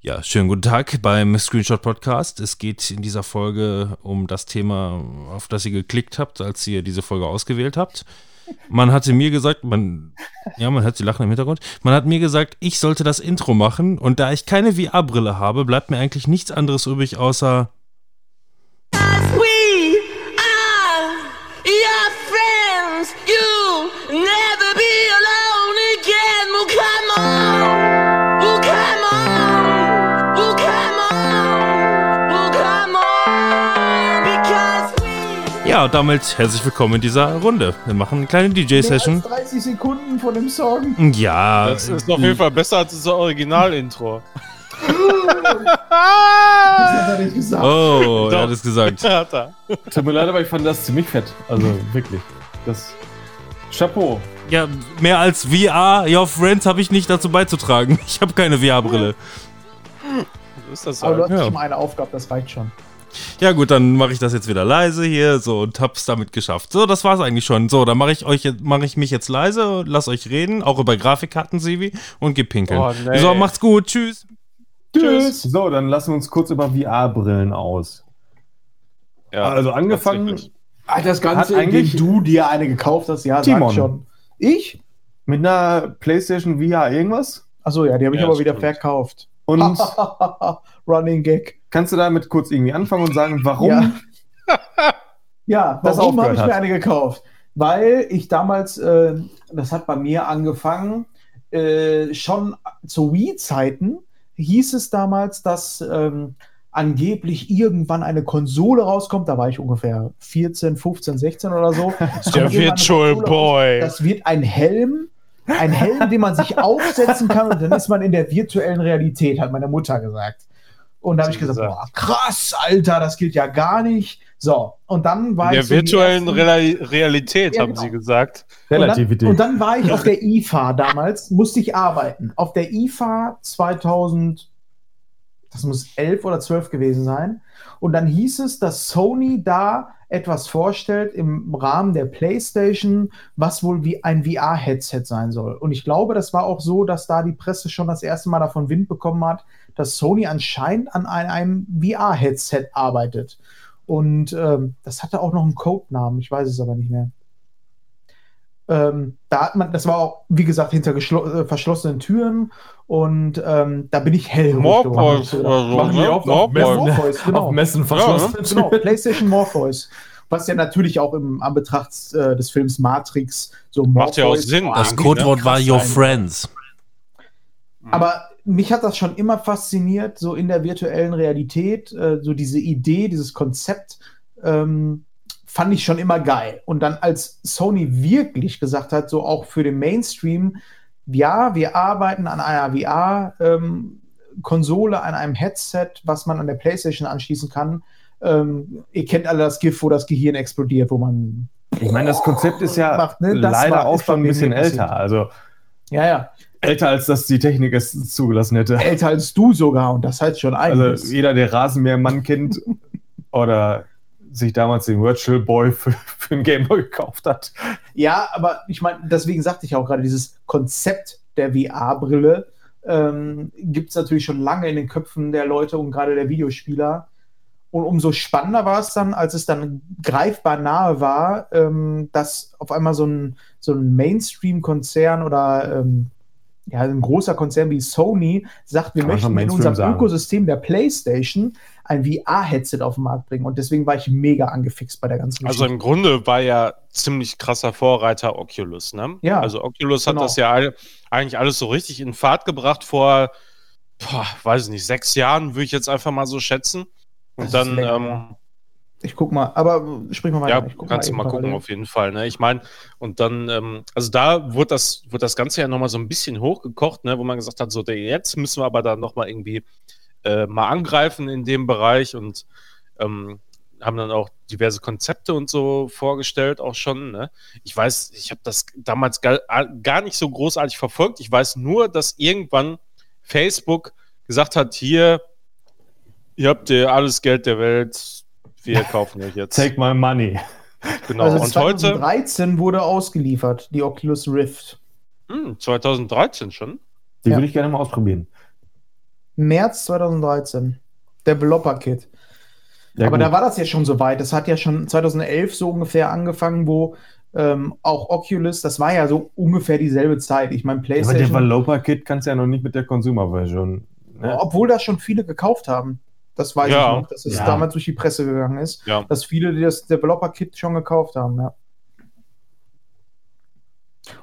Ja, schönen guten Tag beim Screenshot Podcast. Es geht in dieser Folge um das Thema, auf das ihr geklickt habt, als ihr diese Folge ausgewählt habt. Man hatte mir gesagt, man, ja, man hört sie lachen im Hintergrund. Man hat mir gesagt, ich sollte das Intro machen und da ich keine VR-Brille habe, bleibt mir eigentlich nichts anderes übrig, außer Ja, und damit herzlich willkommen in dieser Runde. Wir machen eine kleine DJ-Session. 30 Sekunden von dem Song. Ja, Das ist auf jeden Fall besser als das Original-Intro. Das hat er nicht gesagt. Oh, er hat es gesagt. Hat er. Tut mir leid, aber ich fand das ziemlich fett. Also wirklich. Das. Chapeau. Ja, mehr als VR, Your Friends habe ich nicht dazu beizutragen. Ich habe keine VR-Brille. So ist das Aber du halt. hast Ja. schon mal eine Aufgabe, das reicht schon. Ja gut, dann mache ich das jetzt wieder leise hier so und hab's damit geschafft. So, das war's eigentlich schon. So, dann mache ich euch jetzt- mache ich mich jetzt leise, lass euch reden, auch über Grafikkarten Sivi und geh pinkeln. Oh, nee. So, macht's gut, tschüss. Tschüss. So, dann lassen wir uns kurz über VR-Brillen aus. Ja, also angefangen. Ach, das Hat Ganze, eigentlich- indem du dir eine gekauft hast, ja, Timon. schon. Ich? mit einer PlayStation VR irgendwas. Achso, ja, die habe ich Ja, aber wieder stimmt. verkauft. Und Running Gag. Kannst du damit kurz irgendwie anfangen und sagen, warum? Ja. Ja, Das warum habe ich mir eine gekauft? Weil ich damals, äh, das hat bei mir angefangen, äh, schon zu Wii-Zeiten hieß es damals, dass ähm, angeblich irgendwann eine Konsole rauskommt. Da war ich ungefähr 14, 15, 16 oder so. Der Virtual Konsole raus. Boy. Das wird ein Helm. Ein Helm, den man sich aufsetzen kann und dann ist man in der virtuellen Realität, hat meine Mutter gesagt. Und da habe ich gesagt, boah, krass, Alter, das gilt ja gar nicht. So, und dann war In der ich. so die virtuellen ersten- Real Realität, Ja, haben genau. sie gesagt. Relativität. Und dann, und dann war ich auf der IFA damals, musste ich arbeiten. Auf der IFA 2000, das muss 11 oder 12 gewesen sein. Und dann hieß es, dass Sony da etwas vorstellt im Rahmen der PlayStation, was wohl wie ein VR-Headset sein soll. Und ich glaube, das war auch so, dass da die Presse schon das erste Mal davon Wind bekommen hat, dass Sony anscheinend an ein- einem VR-Headset arbeitet. Und ähm, das hatte auch noch einen Codenamen, ich weiß es aber nicht mehr. Ähm, da hat man, das war auch, wie gesagt, hinter äh, verschlossenen Türen und ähm, da bin ich hellhörig Morpheus oder so, Machen die ne? auch auf Ja, Morpheus. Messen, Morpheus, genau. auf Messen verschlossen. Genau, PlayStation Morpheus. Was ja natürlich auch im Anbetracht äh, des Films Matrix so Macht ja auch Morpheus- Sinn. Das irgendwie, Codewort ne? war Your. Friends. Aber mich hat das schon immer fasziniert, so in der virtuellen Realität, äh, so diese Idee, dieses Konzept, ähm, fand ich schon immer geil. Und dann, als Sony wirklich gesagt hat, so auch für den Mainstream, ja, wir arbeiten an einer VR-Konsole, an einem Headset, was man an der PlayStation anschließen kann. Ähm, ihr kennt alle das GIF, wo das Gehirn explodiert, wo man. Ich meine, das Konzept ist ja Macht, ne? Leider war- auch schon ein bisschen älter. Also Ja, ja. Älter, als dass die Technik es zugelassen hätte. Älter als du sogar, und das heißt schon einiges. Also jeder, der Rasenmähermann kennt oder sich damals den Virtual Boy für, für den Gameboy gekauft hat. Ja, aber ich meine, deswegen sagte ich auch gerade, dieses Konzept der VR-Brille ähm, gibt es natürlich schon lange in den Köpfen der Leute und gerade der Videospieler. Und umso spannender war es dann, als es dann greifbar nahe war, ähm, dass auf einmal so ein, so ein Mainstream-Konzern oder ähm, ja, ein großer Konzern wie Sony sagt, wir Kann möchten in unserem sagen. Ökosystem der PlayStation ein VR-Headset auf den Markt bringen. Und deswegen war ich mega angefixt bei der ganzen Also im Grunde war ja ziemlich krasser Vorreiter Oculus, ne? Ja, Also Oculus hat genau. das ja all, eigentlich alles so richtig in Fahrt gebracht vor, boah, weiß ich nicht, sechs Jahren, würde ich jetzt einfach mal so schätzen. Das Und ist dann, länger, ähm, ja. Ich guck mal, aber sprich mal weiter. ja, kannst du mal gucken, auf jeden Fall. Ne? Ich meine, und dann, ähm, also da wurde das, wurde das Ganze ja nochmal so ein bisschen hochgekocht, ne? wo man gesagt hat, so der, jetzt müssen wir aber dann nochmal irgendwie äh, mal angreifen in dem Bereich und ähm, haben dann auch diverse Konzepte und so vorgestellt, auch schon. Ne? Ich weiß, ich habe das damals gar, gar nicht so großartig verfolgt. Ich weiß nur, dass irgendwann Facebook gesagt hat, hier, ihr habt ihr alles Geld der Welt, wir kaufen euch jetzt. Take my money. Genau. Also und heute, 2013 wurde ausgeliefert, die Oculus Rift. hm, 2013 schon. Die Ja. würde ich gerne mal ausprobieren. März 2013. Developer Kit. Ja, Aber gut. da war das ja schon so weit. Das hat ja schon 2011 so ungefähr angefangen, wo ähm, auch Oculus, das war ja so ungefähr dieselbe Zeit. Ich meine, aber PlayStation, Developer-Kit kannst du ja noch nicht mit der Consumer-Version. Ne? obwohl das schon viele gekauft haben. Das weiß Ja. ich noch, dass es Ja. damals durch die Presse gegangen ist, Ja. dass viele die das Developer Kit schon gekauft haben. Ja.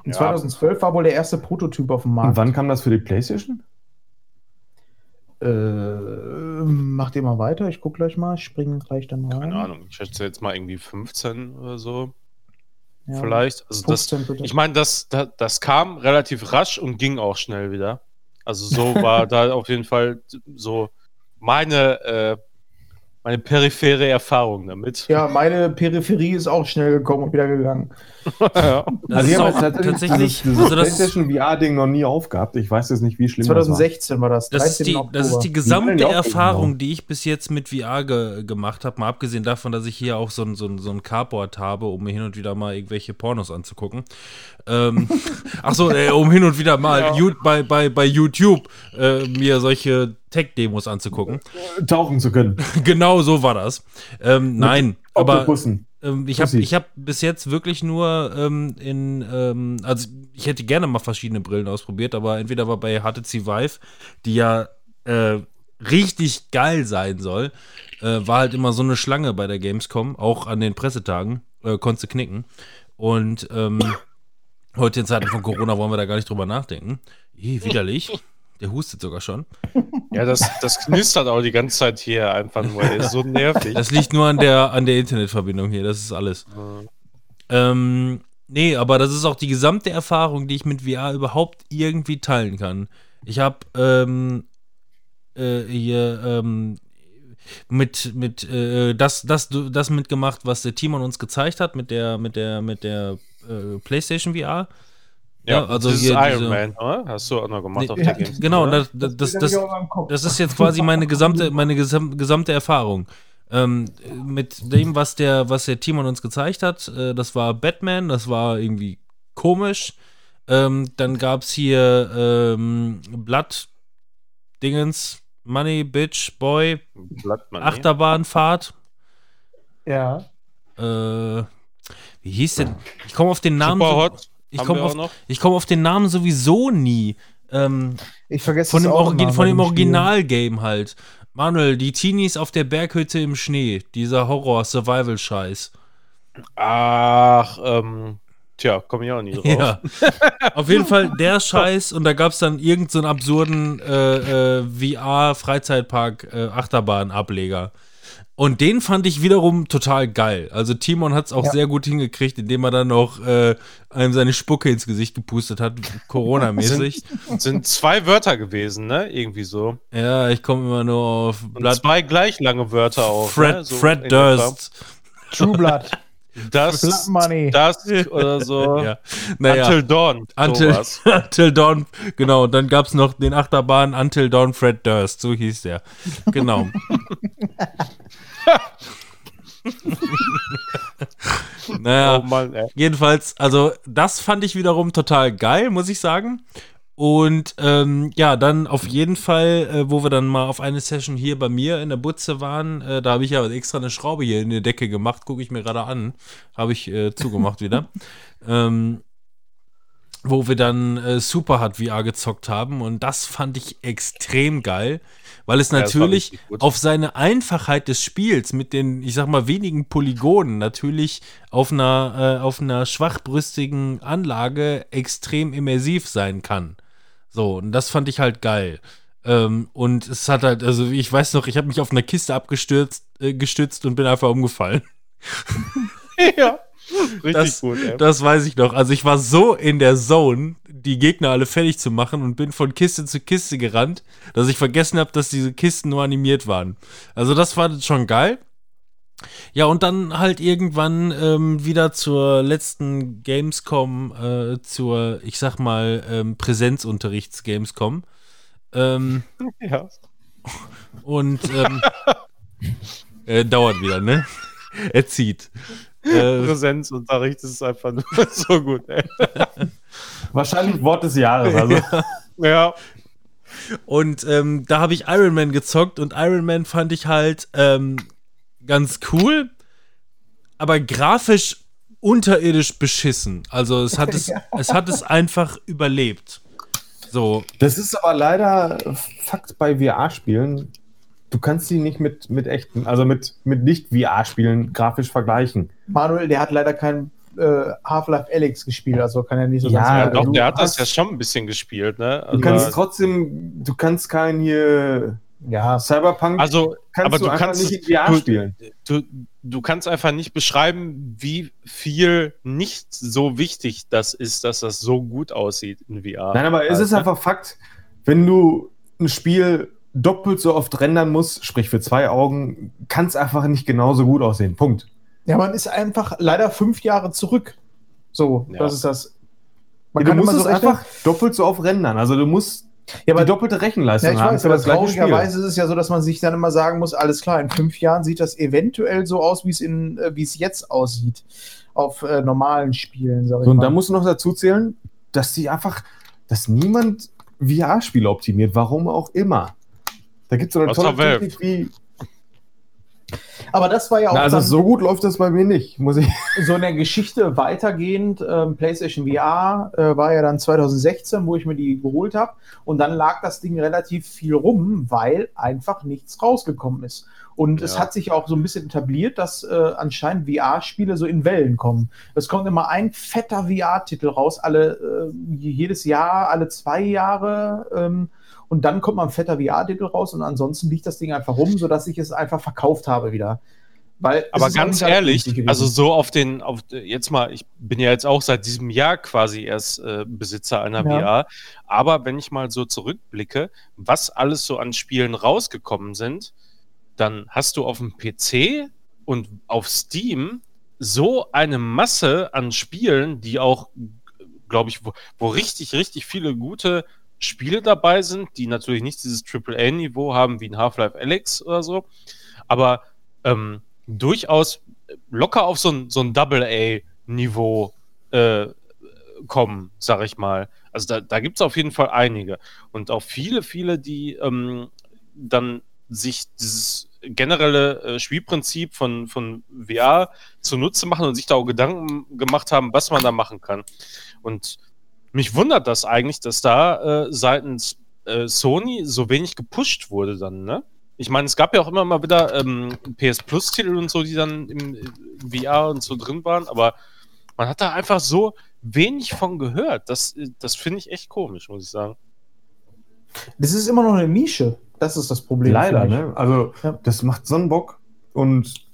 Und Ja. 2012 war wohl der erste Prototyp auf dem Und Markt. wann kam das für die PlayStation? Äh, macht ihr mal weiter, ich guck gleich mal, ich springe gleich dann rein. Keine Ahnung. Ich schätze jetzt mal irgendwie 15 oder so. Ja. Vielleicht. Also das, 15 bitte. ich meine, das, das, das kam relativ rasch und ging auch schnell wieder. Also so war da auf jeden Fall so meine, äh, meine periphere Erfahrung damit. ja, meine Peripherie ist auch schnell gekommen und wieder gegangen. Ja. Das Also ist ich habe auch jetzt tatsächlich, dieses, dieses also das, PlayStation VR-Ding noch nie aufgehabt. Ich weiß jetzt nicht, wie schlimm 2016 war das. das, ist 13. die, das ist die gesamte Die ja Erfahrung, die ich bis jetzt mit VR ge gemacht habe, mal abgesehen davon, dass ich hier auch so ein, so ein, so ein Carport habe, um mir hin und wieder mal irgendwelche Pornos anzugucken. Ähm, ach so, äh, um hin und wieder mal Ju- bei, bei, bei YouTube äh, mir solche Tech-Demos anzugucken. war. Tauchen zu können. genau so war das. Ähm, nein, aber ähm, ich habe ich hab bis jetzt wirklich nur ähm, in, ähm, also ich hätte gerne mal verschiedene Brillen ausprobiert, aber entweder war bei HTC Vive, die ja äh, richtig geil sein soll, äh, war halt immer so eine Schlange bei der Gamescom, auch an den Pressetagen, äh, konntest knicken. Und ähm, heute in Zeiten von Corona wollen wir da gar nicht drüber nachdenken. Ih, widerlich. Der hustet sogar schon. Ja, das, das knistert auch die ganze Zeit hier einfach nur. ey. Ist so nervig. Das liegt nur an der, an der Internetverbindung hier, das ist alles. Ähm, nee, aber das ist auch die gesamte Erfahrung, die ich mit VR überhaupt irgendwie teilen kann. Ich habe ähm, äh, hier ähm, mit, mit äh, das, das, das mitgemacht, was der Timon uns gezeigt hat, mit der, mit der, mit der äh, PlayStation VR. Ja, also das ist hier Iron diese- Man, oder? Hast du auch noch gemacht Nee, auf ja, der Games. Genau, oder? das, das, das, das, ist jetzt quasi meine gesamte, meine gesam gesamte Erfahrung. Ähm, mit dem, was der, was der Timon uns gezeigt hat, äh, das war Batman, das war irgendwie komisch. Ähm, dann gab es hier ähm, Blood, Dingens, Money, Bitch, Boy, Blood Money. Achterbahnfahrt. Ja. Äh, wie hieß denn? Ich komme auf den Namen. Super so- Hot. Ich komme auf, ich komm auf den Namen sowieso nie. Ähm, Ich vergesse von es dem, von dem. Original-Game halt. Manuel, die Teenies auf der Berghütte im Schnee. Dieser Horror-Survival-Scheiß. Ach, ähm, tja, komme ich auch nie drauf. Ja. auf jeden Fall der Scheiß. Und da gab es dann irgendeinen so einen absurden äh, äh, VR-Freizeitpark-Achterbahn-Ableger. Und den fand ich wiederum total geil. Also Timon hat es auch Ja. sehr gut hingekriegt, indem er dann noch äh, einem seine Spucke ins Gesicht gepustet hat, Corona-mäßig. Sind zwei Wörter gewesen, ne? Irgendwie so. ja, ich komme immer nur auf Und Blood zwei gleich lange Wörter auch. Fred, ne? so Fred. Durst. True Blood. Das, das oder so. Ja. Naja. Until Dawn. Until. Until Dawn, genau. Und dann gab es noch den Achterbahn Until Dawn Fred Durst, so hieß der. Genau. naja, Oh Mann, jedenfalls, also das fand ich wiederum total geil, muss ich sagen. Und ähm, ja, dann auf jeden Fall, äh, wo wir dann mal auf eine Session hier bei mir in der Butze waren, äh, da habe ich ja extra eine Schraube hier in die Decke gemacht, gucke ich mir gerade an. Habe ich äh, zugemacht wieder. Ähm, wo wir dann äh, Superhard VR gezockt haben und das fand ich extrem geil, weil es Ja, natürlich auf seine Einfachheit des Spiels mit den, ich sag mal, wenigen Polygonen natürlich auf einer, äh, auf einer schwachbrüstigen Anlage extrem immersiv sein kann. So, und das fand ich halt geil. Ähm, und es hat halt, also ich weiß noch, ich habe mich auf einer Kiste abgestürzt, äh, gestützt und bin einfach umgefallen. ja. Richtig Das- gut, ey. Das weiß ich noch. Also ich war so in der Zone, die Gegner alle fertig zu machen und bin von Kiste zu Kiste gerannt, dass ich vergessen habe, dass diese Kisten nur animiert waren. Also das war schon geil. Ja, und dann halt irgendwann ähm, wieder zur letzten Gamescom, äh, zur, ich sag mal, ähm, Präsenzunterrichts-Gamescom. Ähm, Ja. und ähm, äh, dauert wieder, ne? Er zieht. Äh, Präsenzunterricht ist einfach nur so gut, ey. Wahrscheinlich Wort des Jahres. Also. Ja. Und ähm, da habe ich Iron Man gezockt und Iron Man fand ich halt ähm, ganz cool, aber grafisch unterirdisch beschissen. Also es hat es, es hat es einfach überlebt. So, Das ist aber leider Fakt bei VR-Spielen. Du kannst sie nicht mit, mit echten, also mit, mit nicht-VR-Spielen grafisch vergleichen. Manuel, der hat leider kein äh, Half-Life Alex gespielt, also kann er nicht so Ja, ganz Ja, sagen. doch, du der hat das ja schon ein bisschen gespielt, ne? Du Also, kannst trotzdem, du kannst kein hier Ja, Cyberpunk, also kannst aber du, du kannst- nicht in VR du- spielen. du, du kannst einfach nicht beschreiben, wie viel nicht so wichtig das ist, dass das so gut aussieht in VR. Nein, aber es ist ne? einfach Fakt, wenn du ein Spiel doppelt so oft rendern musst, sprich für zwei Augen, kann es einfach nicht genauso gut aussehen. Punkt. ja, man ist einfach leider fünf Jahre zurück. So, Ja. das ist das. Ja, du musst immer es einfach doppelt so oft rendern. Also du musst Ja, aber die doppelte Rechenleistung Ja, ich haben weiß, aber das gleiche Spiel. traurigerweise ist es ja so, dass man sich dann immer sagen muss, alles klar, in fünf Jahren sieht das eventuell so aus, wie es in, äh, wie es jetzt aussieht. Auf äh, normalen Spielen, sag ich So, und da musst du noch dazu zählen, dass die einfach, dass niemand VR-Spiele optimiert, warum auch immer. Da gibt es so eine Außer tolle. Technik wie. Aber das war ja auch Na, also so gut läuft das bei mir nicht, muss ich. so in der Geschichte weitergehend. Ähm, PlayStation VR äh, war ja dann 2016, wo ich mir die geholt habe. Und dann lag das Ding relativ viel rum, weil einfach nichts rausgekommen ist. Und es Ja. hat sich auch so ein bisschen etabliert, dass äh, anscheinend VR-Spiele so in Wellen kommen. Es kommt immer ein fetter VR-Titel raus, alle äh, jedes Jahr, alle zwei Jahre. Ähm, und dann kommt mal ein fetter VR-Titel raus und ansonsten liegt das Ding einfach rum, sodass ich es einfach verkauft habe wieder. Weil Aber ganz ehrlich, also so auf den, auf jetzt mal, ich bin ja jetzt auch seit diesem Jahr quasi erst äh, Besitzer einer Ja. VR, aber wenn ich mal so zurückblicke, was alles so an Spielen rausgekommen sind, dann hast du auf dem PC und auf Steam so eine Masse an Spielen, die auch, glaube ich, wo, wo richtig, richtig viele gute Spiele dabei sind, die natürlich nicht dieses AAA-Niveau haben wie ein Half-Life Alex oder so, aber ähm, durchaus locker auf so ein, so ein Double-A-Niveau äh, kommen, sag ich mal. Also da, da gibt es auf jeden Fall einige. Und auch viele, viele, die ähm, dann sich dieses generelle äh, Spielprinzip von, von VR zunutze machen und sich da auch Gedanken gemacht haben, was man da machen kann. Und mich wundert das eigentlich, dass da äh, seitens äh, Sony so wenig gepusht wurde dann, ne? Ich meine, es gab ja auch immer mal wieder ähm, PS Plus-Titel und so, die dann im, im VR und so drin waren, aber man hat da einfach so wenig von gehört. Das, das finde ich echt komisch, muss ich sagen. Das ist immer noch eine Nische. Das ist das Problem. Leider, ne? Also, Ja. das macht so einen Bock. Und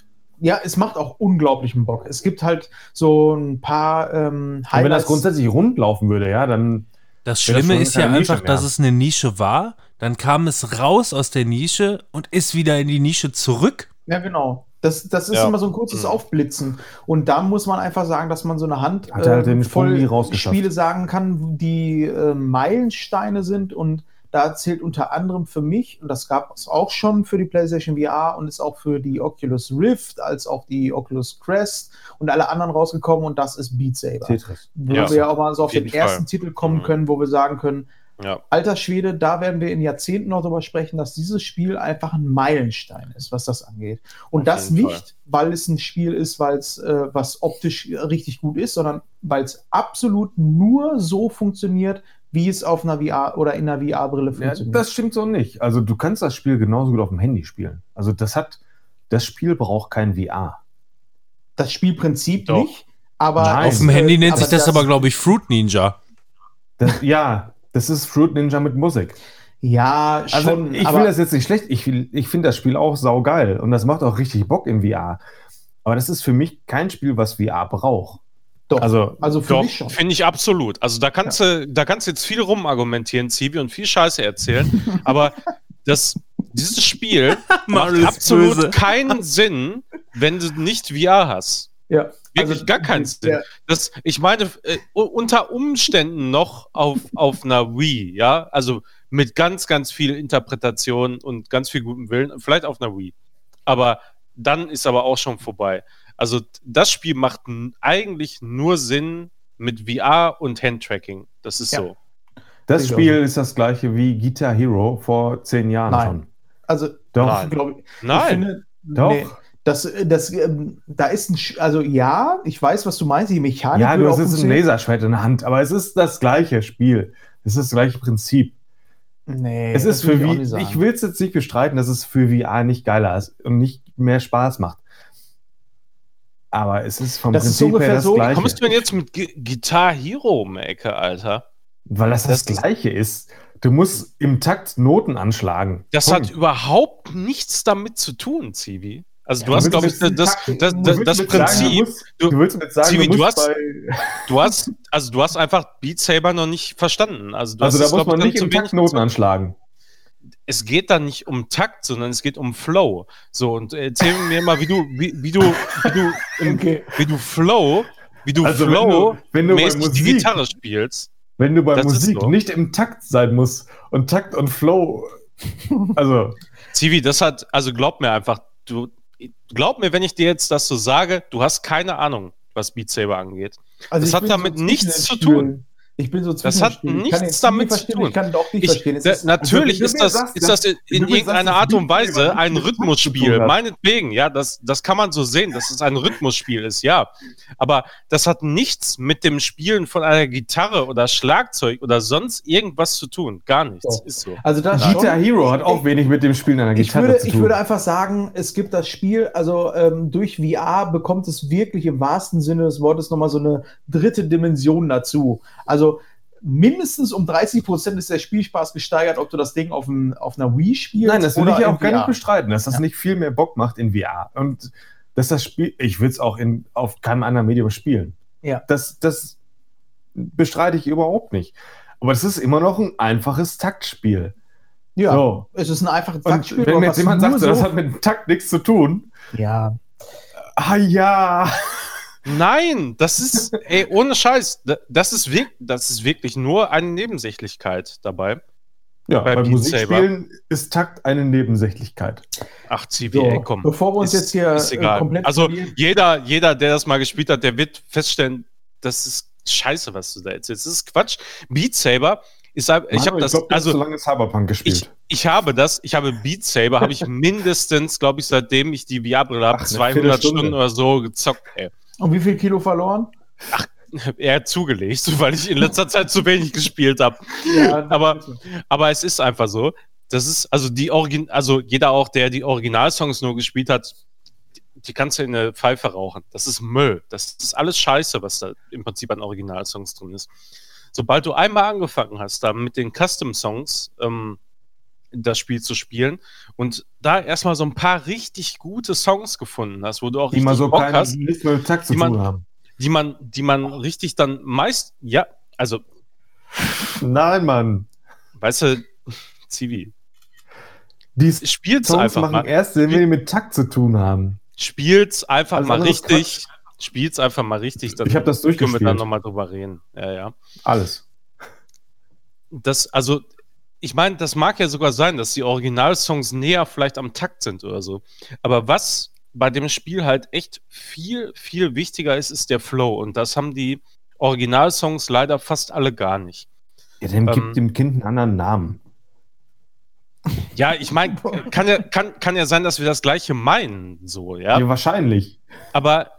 Ja, es macht auch unglaublichen Bock. Es gibt halt so ein paar ähm, wenn das grundsätzlich rund laufen würde, ja, dann. Das Schlimme schon ist ja einfach, mehr. dass es eine Nische war, dann kam es raus aus der Nische und ist wieder in die Nische zurück. Ja, genau. Das, das ist Ja. immer so ein kurzes Mhm. Aufblitzen. Und da muss man einfach sagen, dass man so eine Hand Hat er halt ähm, den rausgeschafft. Spiele sagen kann, die äh, Meilensteine sind. Und da zählt unter anderem für mich, und das gab es auch schon für die PlayStation VR und ist auch für die Oculus Rift, als auch die Oculus Quest und alle anderen rausgekommen. Und das ist Beat Saber. Tetris. Wo Ja, wir ja auch mal so auf, den ersten Fall. Titel kommen Mhm. können, wo wir sagen können, Ja. alter Schwede, da werden wir in Jahrzehnten noch drüber sprechen, dass dieses Spiel einfach ein Meilenstein ist, was das angeht. Und Auf das nicht, weil es ein Spiel ist, weil es äh, was optisch richtig gut ist, sondern weil es absolut nur so funktioniert, wie es auf einer VR oder in einer VR-Brille Ja, funktioniert. das stimmt so nicht. Also, du kannst das Spiel genauso gut auf dem Handy spielen. Also, das hat. Das Spiel braucht kein VR. Das Spielprinzip Doch. nicht, aber Nein. Auf dem Handy nennt sich das, das aber, glaube ich, Fruit Ninja. Das, ja, das ist Fruit Ninja mit Musik. Ja, Also, schon. ich aber will das jetzt nicht schlecht. Ich, will- ich finde das Spiel auch saugeil. Und das macht auch richtig Bock in VR. Aber das ist für mich kein Spiel, was VR braucht. Doch. Also, also für Doch, mich schon. finde ich absolut. Also da kannst du, da kannst du jetzt viel rumargumentieren, Zivi, und viel Scheiße erzählen. aber das, dieses Spiel macht absolut böse. keinen Sinn, wenn du nicht VR hast. Ja, Wirklich gar keinen Sinn. der- Das, ich meine, äh, unter Umständen noch auf, auf einer Wii, ja, also mit ganz, ganz viel Interpretation und ganz viel gutem Willen, vielleicht auf einer Wii. Aber dann ist aber auch schon vorbei. Also das Spiel macht eigentlich nur Sinn mit VR und Handtracking. Das ist Ja. so. Das Ich Spiel ist das gleiche wie Guitar Hero vor zehn Jahren Nein. schon. Also, Doch. Nein. glaub ich, ich Nein. finde, Doch. nee, das, das, ähm, da ist ein, Sch- also ja, ich weiß, was du meinst, die Mechanik. Ja, du hast jetzt ein. Laserschwert in der Hand, aber es ist das gleiche Spiel. Es ist das gleiche Prinzip. Nee, es das ist will für ich ich will es jetzt nicht bestreiten, dass es für VR nicht geiler ist und nicht mehr Spaß macht. Aber es ist vom Das ist Prinzip ungefähr her das so- gleiche. Kommst du denn jetzt mit G Guitar Hero um die Ecke, Alter? Weil das das, Das ist- gleiche ist. Du musst im Takt Noten anschlagen. Das Punkt. hat überhaupt nichts damit zu tun, Zivi. Also du Ja, hast, du glaube ich, das, das, das, das mit sagen, Prinzip, du, musst, du- du willst mit sagen, Zivi, du, du hast- bei, du hast, also du hast einfach Beat Saber noch nicht verstanden. Also, du also hast da muss man nicht im Takt Noten anschlagen. Es geht da nicht um Takt, sondern es geht um Flow. So, und erzähl mir mal, wie du, wie, wie du, wie du, Okay. wie du Flow, wie du Also wenn Flow du- wenn du bei mäßig die Musik- Gitarre spielst. Wenn du bei Musik so. nicht im Takt sein musst und Takt und Flow, also Zivi, das hat, also glaub mir einfach, du, glaub mir, wenn ich dir jetzt das so sage, du hast keine Ahnung, was Beat Saber angeht. Also Das hat damit nichts zu tun. Ich bin so Das zwischen hat. Ich nichts damit zu tun. Ich kann auch nicht Ich, verstehen. Da, ist- natürlich also, ist das, sagst, ist das in, in irgendeiner Art und Weise ein Rhythmusspiel. Meinetwegen, ja, das, das kann man so sehen, dass es ein Rhythmusspiel ist, ja. Aber das hat nichts mit dem Spielen von einer Gitarre oder Schlagzeug oder sonst irgendwas zu tun. Gar nichts. So. Ist so. Also das Guitar schon. Hero hat auch wenig mit dem Spielen einer Ich Gitarre würde, zu ich tun. würde einfach sagen, es gibt das Spiel, also ähm, durch VR bekommt es wirklich im wahrsten Sinne des Wortes nochmal so eine dritte Dimension dazu. Also mindestens um 30 Prozent ist der Spielspaß gesteigert, ob du das Ding auf, ein, auf einer Wii spielst Nein, das will ich im auch gar nicht bestreiten, dass das Ja. nicht viel mehr Bock macht in VR. Und dass das Spiel, ich will es auch in, auf keinem anderen Medium spielen. Ja. Das, das bestreite ich überhaupt nicht. Aber es ist immer noch ein einfaches Taktspiel. Ja, So. es ist ein einfaches Und Taktspiel. wenn aber mir jetzt jemand sagt, so- das hat mit dem Takt nichts zu tun, ja, ah ja. Nein, das ist, ey, ohne Scheiß, da- das ist, das ist wirklich nur eine Nebensächlichkeit dabei. Ja, Bei beim Beat Musikspielen ist Takt eine Nebensächlichkeit. Ach, Zivi, so, ey, komm. bevor wir uns Ist- jetzt hier äh, komplett Also jeder, jeder, der das mal gespielt hat, der wird feststellen, das ist scheiße, was du da erzählst. Das ist Quatsch. Beat Saber ist, ich habe das, glaub, also so lange Cyberpunk gespielt. ich, ich habe das, ich habe Beat Saber, habe ich mindestens, glaube ich, seitdem ich die VR-Brille habe, Ach, eine 200 Viertelstunde. Stunden oder so gezockt, ey. Und wie viel Kilo verloren? Er hat zugelegt, weil ich in letzter Zeit zu wenig gespielt habe. Ja, Aber, aber es ist einfach so. Das ist, also die Origin, also jeder auch, der die Originalsongs nur gespielt hat, die kannst du in eine Pfeife rauchen. Das ist Müll. Das ist alles Scheiße, was da im Prinzip an Originalsongs drin ist. Sobald du einmal angefangen hast, da mit den Custom-Songs ähm, das Spiel zu spielen und da erstmal so ein paar richtig gute Songs gefunden hast, wo du auch die mal so Bock keine, hast, nichts mit dem Takt zu man- tun haben. die man, die man richtig dann meist, ja, also, Nein, Mann. weißt du, Zivi, Die spiel's Songs einfach machen mal. erst Sinn, wenn die mit Takt zu tun haben. Spiel's einfach Alles mal richtig. Spiel's einfach mal richtig. Dann Ich hab das können wir durchgespielt. dann nochmal drüber reden. Ja, ja. Alles. Das, also, ich meine, das mag ja sogar sein, dass die Originalsongs näher vielleicht am Takt sind oder so. Aber was bei dem Spiel halt echt viel, viel wichtiger ist, ist der Flow. Und das haben die Originalsongs leider fast alle gar nicht. Ja, dann Ähm, gibt dem Kind einen anderen Namen. Ja, ich meine, kann ja, kann, kann ja sein, dass wir das gleiche meinen, so, ja. Ja, wahrscheinlich. Aber.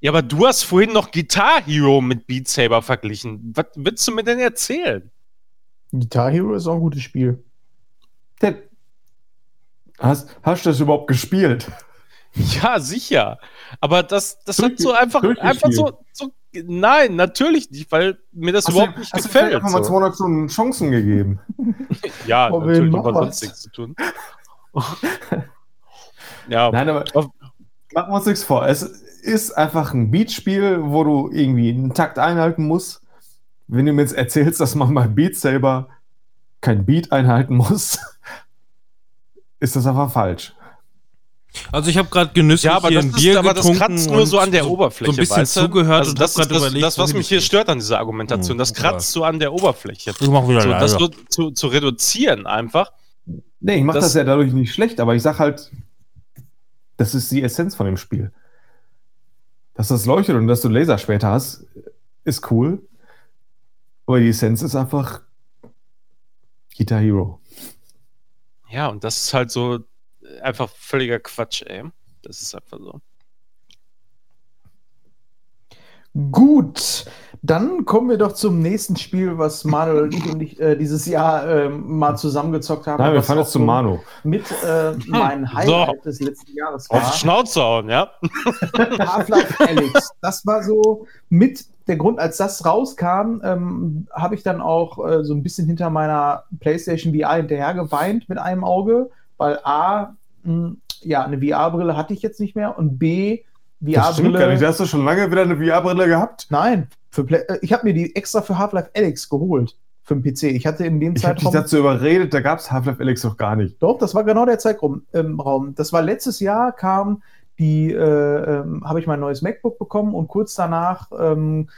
Ja, aber du hast vorhin noch Guitar Hero mit Beat Saber verglichen. Was willst du mir denn erzählen? Guitar Hero ist auch ein gutes Spiel. Der- Hast, hast du das überhaupt gespielt? Ja, sicher. Aber das, das hat so einfach, einfach so, so. Nein, natürlich nicht, weil mir das Hast überhaupt du, nicht hast gefällt. einfach mal So. 200 Stunden Chancen gegeben? Ja, Oh, natürlich, aber macht sonst nichts zu tun. ja, Nein, aber Auf- machen wir uns nichts vor. Es ist einfach ein Beatspiel, wo du irgendwie einen Takt einhalten musst. Wenn du mir jetzt erzählst, dass man bei Beat selber kein Beat einhalten muss, ist das einfach falsch. Also ich habe gerade genüsslich Ja, aber hier das, ein ist, Bier aber das getrunken kratzt nur so an der Oberfläche. So ein bisschen weißt du? zugehört also und das, das, überlegt, das, was mich ich hier stört an dieser Argumentation, Hm, das okay. kratzt so an der Oberfläche. Ich mach wieder So, das leiser. so zu, zu reduzieren einfach. Nee, ich mache Das- das, ja dadurch nicht schlecht, aber ich sag halt, das ist die Essenz von dem Spiel. Dass das leuchtet und dass du Laserschwerter hast, ist cool. Aber die Essenz ist einfach Guitar Hero. Ja, und das ist halt so einfach völliger Quatsch, ey. Das ist einfach so. Gut, dann kommen wir doch zum nächsten Spiel, was Manuel und ich, und ich äh, dieses Jahr ähm, mal zusammengezockt haben. Nein, wir fahren auch jetzt zu so Manu. Mit äh, mein Highlight des letzten Jahres Auf war. die Schnauze hauen, ja? Half-Life. Das war so mit der Grund, als das rauskam, ähm, habe ich dann auch äh, so ein bisschen hinter meiner PlayStation VR hinterher geweint mit einem Auge, weil A, mh, ja, eine VR-Brille hatte ich jetzt nicht mehr und B, Das stimmt gar nicht. VR-Brille. Hast du schon lange wieder eine VR-Brille gehabt? Nein, äh, ich habe mir die extra für Half-Life Alyx geholt. Für den PC. Ich hatte in dem Ich habe dich Zeitraum. dazu überredet, da gab es Half-Life Alyx noch gar nicht. Doch, das war genau der Zeitraum. Ähm, Raum. Das war letztes Jahr, kam die, äh, ähm, habe ich mein neues MacBook bekommen und kurz danach ähm,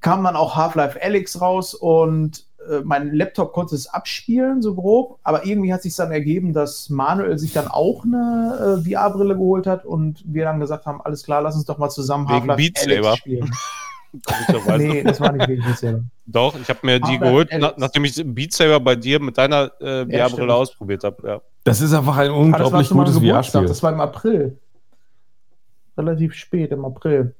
kam dann auch Half-Life Alyx raus und äh, mein Laptop konnte es abspielen, so grob, aber irgendwie hat sich dann ergeben, dass Manuel sich dann auch eine äh, VR-Brille geholt hat und wir dann gesagt haben, alles klar, lass uns doch mal zusammen Wegen Beat Saber. spielen. Nee, das war nicht wegen Beat Saber. Doch, ich habe mir die Aber geholt, Alex- na, nachdem ich Beat Saber bei dir mit deiner äh, Ja, VR-Brille ausprobiert habe. Ja. Das ist einfach ein Ah, das war unglaublich meinem gutes VR-Spiel. Das war im April. Relativ spät im April.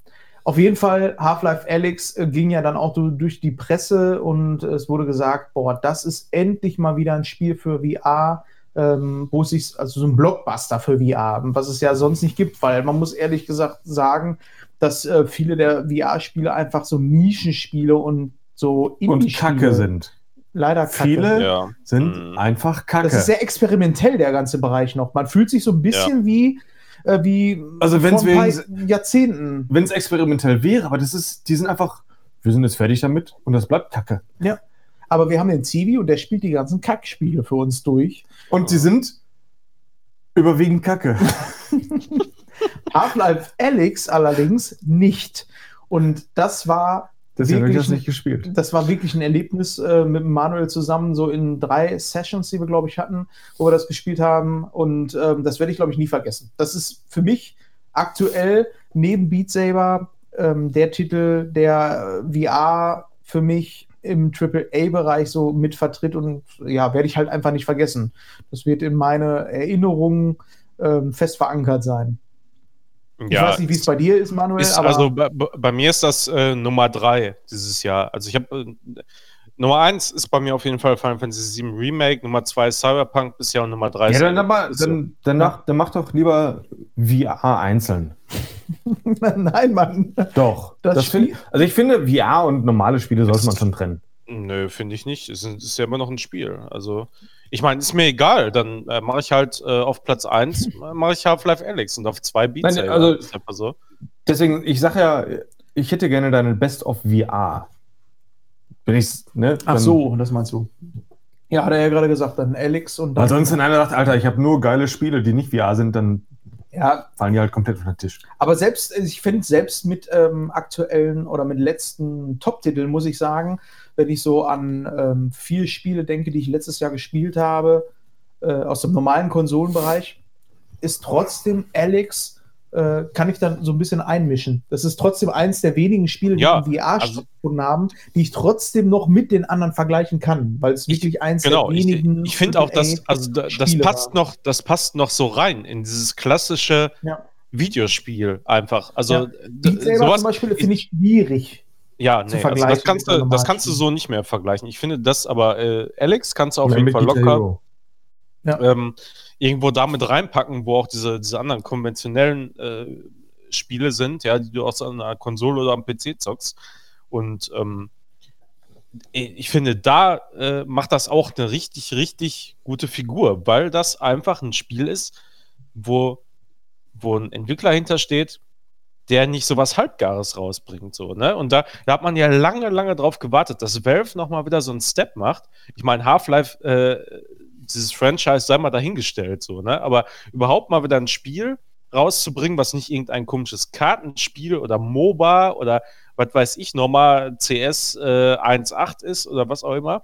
Auf jeden Fall, Half-Life Alyx äh, ging ja dann auch du- durch die Presse und es wurde gesagt, boah, das ist endlich mal wieder ein Spiel für VR, ähm, wo es sich, also so ein Blockbuster für VR, was es ja sonst nicht gibt, weil man muss ehrlich gesagt sagen, dass äh, viele der VR-Spiele einfach so Nischenspiele und so Und Kacke sind. Leider Kacke. Viele ja. sind Mhm. einfach Kacke. Das ist sehr experimentell, der ganze Bereich noch. Man fühlt sich so ein bisschen wie, äh, wie Also vor wenn's ein wegen- Jahrzehnten. Wenn es experimentell wäre, aber das ist, die sind einfach, wir sind jetzt fertig damit und das bleibt Kacke. Aber wir haben den Zivi und der spielt die ganzen Kackspiele für uns durch. Und die sind überwiegend Kacke. Half-Life Alyx allerdings nicht. Und das war Deswegen habe ich das nicht gespielt. das war wirklich ein Erlebnis äh, mit Manuel zusammen, so in drei Sessions, die wir, glaube ich, hatten, wo wir das gespielt haben. Und ähm, das werde ich, glaube ich, nie vergessen. Das ist für mich aktuell neben Beat Saber ähm, der Titel, der äh, VR für mich im AAA-Bereich so mit vertritt und ja, werde ich halt einfach nicht vergessen. Das wird in meine Erinnerungen ähm, fest verankert sein. Ich ja, weiß nicht, wie es bei dir ist, Manuel, ist, aber also bei, bei mir ist das äh, Nummer drei dieses Jahr. Also ich habe äh, Nummer eins ist bei mir auf jeden Fall Final Fantasy VII Remake, Nummer zwei ist Cyberpunk bisher und Nummer drei Ja, ist dann, aber, ist so. dann, dann, mach, dann mach doch lieber VR einzeln. nein, Mann. Doch. Das Das Spiel- find, also ich finde, VR und normale Spiele sollte man schon trennen. Nö, finde ich nicht. Es ist, ist ja immer noch ein Spiel. Also, ich meine, ist mir egal. Dann äh, mache ich halt äh, auf Platz 1 mache ich Half-Life Alyx und auf 2 Beat Nein, also- ist einfach so. Deswegen, ich sage ja, ich hätte gerne deine Best of VR. Wenn ich's, ne? Ach so, das meinst du. Ja, hat er ja gerade gesagt, dann Alex und Weil dann. sonst, wenn einer sagt, Alter, ich habe nur geile Spiele, die nicht VR sind, dann Ja, fallen die halt komplett von den Tisch. aber selbst, ich finde, selbst mit ähm, aktuellen oder mit letzten Top-Titeln, muss ich sagen, wenn ich so an ähm, viele Spiele denke, die ich letztes Jahr gespielt habe, äh, aus dem normalen Konsolenbereich, ist trotzdem Alex, äh, kann ich dann so ein bisschen einmischen. Das ist trotzdem eins der wenigen Spiele, die Ja, in VR also- stattgefunden haben, die ich trotzdem noch mit den anderen vergleichen kann, weil es Ich- wirklich eins Genau, der ich, wenigen. ich finde auch, dass, also da, das passt war. noch, das passt noch so rein in dieses klassische Ja. Videospiel einfach. Also Ja. Saber sowas, zum Beispiel finde ich schwierig. ja, zu nee, also vergleichen das kannst du, das kannst du so nicht mehr vergleichen. Ich finde das aber, äh, Alex kannst du auf jeden Fall locker Hero. ähm, irgendwo damit reinpacken, wo auch diese, diese anderen konventionellen äh, Spiele sind, ja, die du aus einer Konsole oder am PC zockst. Und ähm, ich finde, da äh, macht das auch eine richtig, richtig gute Figur, weil das einfach ein Spiel ist, wo, wo ein Entwickler hintersteht, der nicht so was Halbgares rausbringt. So, ne? Und da, da hat man ja lange, lange drauf gewartet, dass Valve nochmal wieder so einen Step macht. Ich meine, Half-Life, äh, dieses Franchise sei mal dahingestellt, so, ne? Aber überhaupt mal wieder ein Spiel rauszubringen, was nicht irgendein komisches Kartenspiel oder MOBA oder was weiß ich, nochmal CS äh, 1.8 ist oder was auch immer.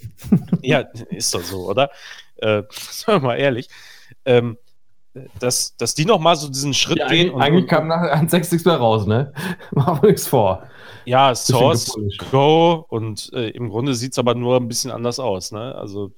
ja, ist doch so, oder? Äh, sagen wir mal ehrlich. Ähm, dass, dass die noch mal so diesen Schritt Ja, gehen. eigentlich, eigentlich kam nachher 1.6 nichts mehr raus, ne? Machen wir nichts vor. ja, Source. Go und äh, im Grunde sieht es aber nur ein bisschen anders aus. Ne? Also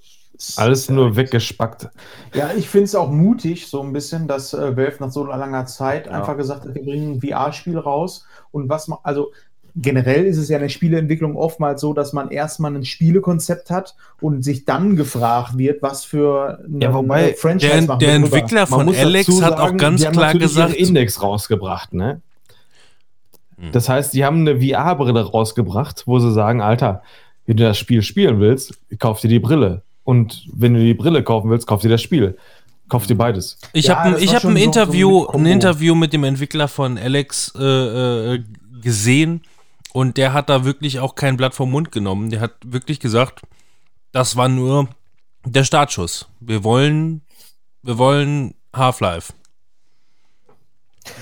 Alles nur weggespackt. Ja, ich finde es auch mutig, so ein bisschen, dass äh, Valve nach so langer Zeit Ja. einfach gesagt hat, wir bringen ein VR-Spiel raus. Und was man, also generell ist es ja in der Spieleentwicklung oftmals so, dass man erstmal ein Spielekonzept hat und sich dann gefragt wird, was für ein Ja, wobei äh, Franchise Der, machen der. Entwickler von Alex dazu hat auch sagen, ganz die haben klar gesagt, Index rausgebracht, ne? Hm. Das heißt, die haben eine VR-Brille rausgebracht, wo sie sagen, Alter, wenn du das Spiel spielen willst, kauf dir die Brille. Und wenn du die Brille kaufen willst, kauf dir das Spiel. Kauf dir beides. Ich Ja, habe hab ein so- so Interview, mit Kombo. ein Interview mit dem Entwickler von Alex äh, äh, gesehen und der hat da wirklich auch kein Blatt vom Mund genommen. Der hat wirklich gesagt, das war nur der Startschuss. Wir wollen, wir wollen Half-Life.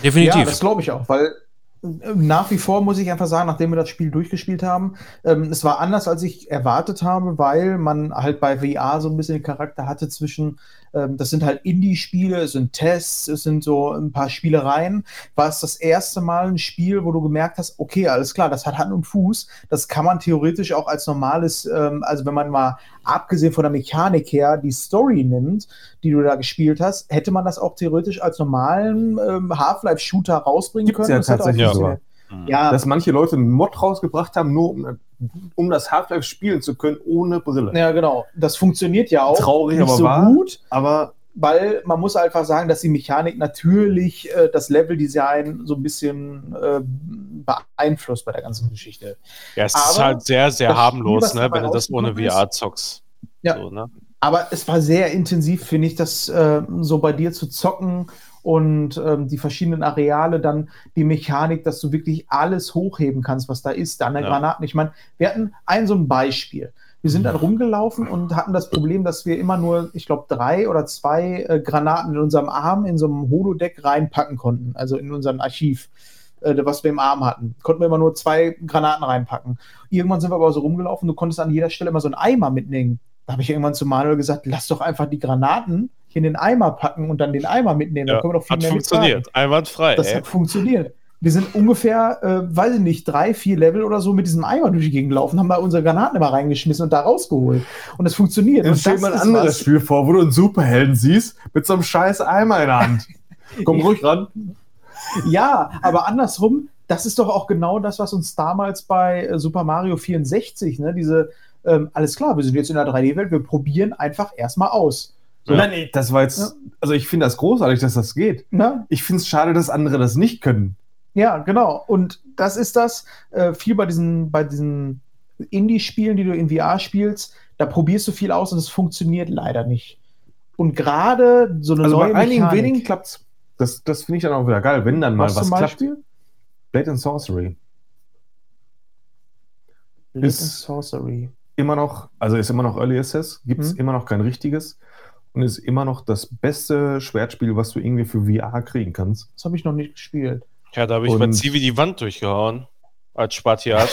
Definitiv. Ja, das glaube ich auch, weil nach wie vor muss ich einfach sagen, nachdem wir das Spiel durchgespielt haben, ähm, es war anders, als ich erwartet habe, weil man halt bei VR so ein bisschen den Charakter hatte zwischen, das sind halt Indie-Spiele, es sind Tests, es sind so ein paar Spielereien. War es das erste Mal ein Spiel, wo du gemerkt hast, okay, alles klar, das hat Hand und Fuß, das kann man theoretisch auch als normales, ähm, also wenn man mal abgesehen von der Mechanik her die Story nimmt, die du da gespielt hast, hätte man das auch theoretisch als normalen ähm, Half-Life-Shooter rausbringen Gibt's können. ja Das tatsächlich. Mhm. Ja, Dass manche Leute einen Mod rausgebracht haben, nur um, um das Half-Life spielen zu können, ohne Brille. ja, genau. Das funktioniert ja auch Traurig, nicht aber so wahr. gut, Aber weil man muss einfach sagen, dass die Mechanik natürlich äh, das Leveldesign so ein bisschen äh, beeinflusst bei der ganzen Geschichte. Ja, es ist Aber halt sehr, sehr Spiel, harmlos, was ne, wenn du das ohne ist- VR zockst. Ja. So, ne? Aber es war sehr intensiv, finde ich, das äh, so bei dir zu zocken und ähm, die verschiedenen Areale, dann die Mechanik, dass du wirklich alles hochheben kannst, was da ist, dann eine Ja. Granaten. Ich meine, wir hatten ein so ein Beispiel. Wir sind dann rumgelaufen und hatten das Problem, dass wir immer nur, ich glaube, drei oder zwei äh, Granaten in unserem Arm in so einem Holodeck reinpacken konnten, also in unserem Archiv, äh, was wir im Arm hatten. Konnten wir immer nur zwei Granaten reinpacken. Irgendwann sind wir aber so rumgelaufen, du konntest an jeder Stelle immer so einen Eimer mitnehmen. Da habe ich irgendwann zu Manuel gesagt, lass doch einfach die Granaten hier in den Eimer packen und dann den Eimer mitnehmen. Dann Ja, können wir doch viel hat mehr funktioniert. Einwandfrei. Das ey. hat funktioniert. Wir sind ungefähr, äh, weiß ich nicht, drei, vier Level oder so mit diesem Eimer durch die Gegend gelaufen, haben da unsere Granaten immer reingeschmissen und da rausgeholt. Und es funktioniert. Jetzt Und stell das dir mal ein anderes was- Spiel vor, wo du einen Superhelden siehst, mit so einem scheiß Eimer in der Hand. Komm ruhig ran. Ja, aber andersrum, das ist doch auch genau das, was uns damals bei äh, Super Mario 64, ne, diese, ähm, alles klar, wir sind jetzt in der 3D-Welt, wir probieren einfach erstmal aus. So, Nein, nee, das war jetzt, also ich finde das großartig, dass das geht. Ne? Ich finde es schade, dass andere das nicht können. Ja, genau. Und das ist das, äh, viel bei diesen, bei diesen Indie-Spielen, die du in VR spielst, da probierst du viel aus und es funktioniert leider nicht. Und gerade so eine Also neue bei einigen Mechanik, wenigen klappt's. Das, das finde ich dann auch wieder geil, wenn dann mal was was, zum klappt. Beispiel? Blade and Sorcery. Blade Ist- and Sorcery. Immer noch, also ist immer noch Early Access, gibt es Mhm. immer noch kein richtiges und ist immer noch das beste Schwertspiel, was du irgendwie für VR kriegen kannst. Das habe ich noch nicht gespielt. Ja, da habe ich bei Und- Zivi die Wand durchgehauen. Als Spartiat.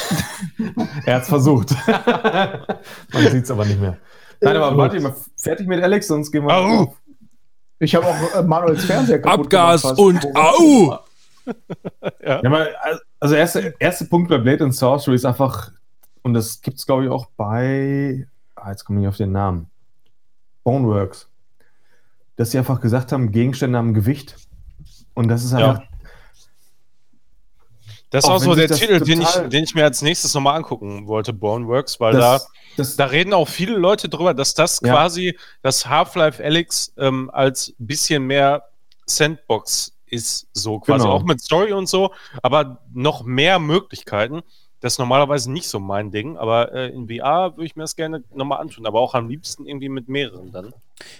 Er hat es versucht. Man sieht es aber nicht mehr. Nein, aber Äh, warte mal, fertig mit Alex, sonst gehen wir Au. auf. Ich habe auch äh, Manuels Fernseher kaputt Abgas gemacht, und Au! denn? Ja, aber, also erste, erste Punkt bei Blade and Sorcery ist einfach, und das gibt es glaube ich auch bei, ah, jetzt komme ich nicht auf den Namen, Boneworks, dass sie einfach gesagt haben, Gegenstände haben Gewicht. Und das ist Ja. einfach, Das ist Auch auch so der das Titel, den ich, den ich mir als nächstes nochmal angucken wollte, Boneworks, weil da, das, das, da reden auch viele Leute drüber, dass das Ja. quasi das Half-Life Alyx ähm, als bisschen mehr Sandbox ist, so quasi Genau. auch mit Story und so, aber noch mehr Möglichkeiten. Das ist normalerweise nicht so mein Ding, aber äh, in VR würde ich mir das gerne nochmal antun, aber auch am liebsten irgendwie mit mehreren dann.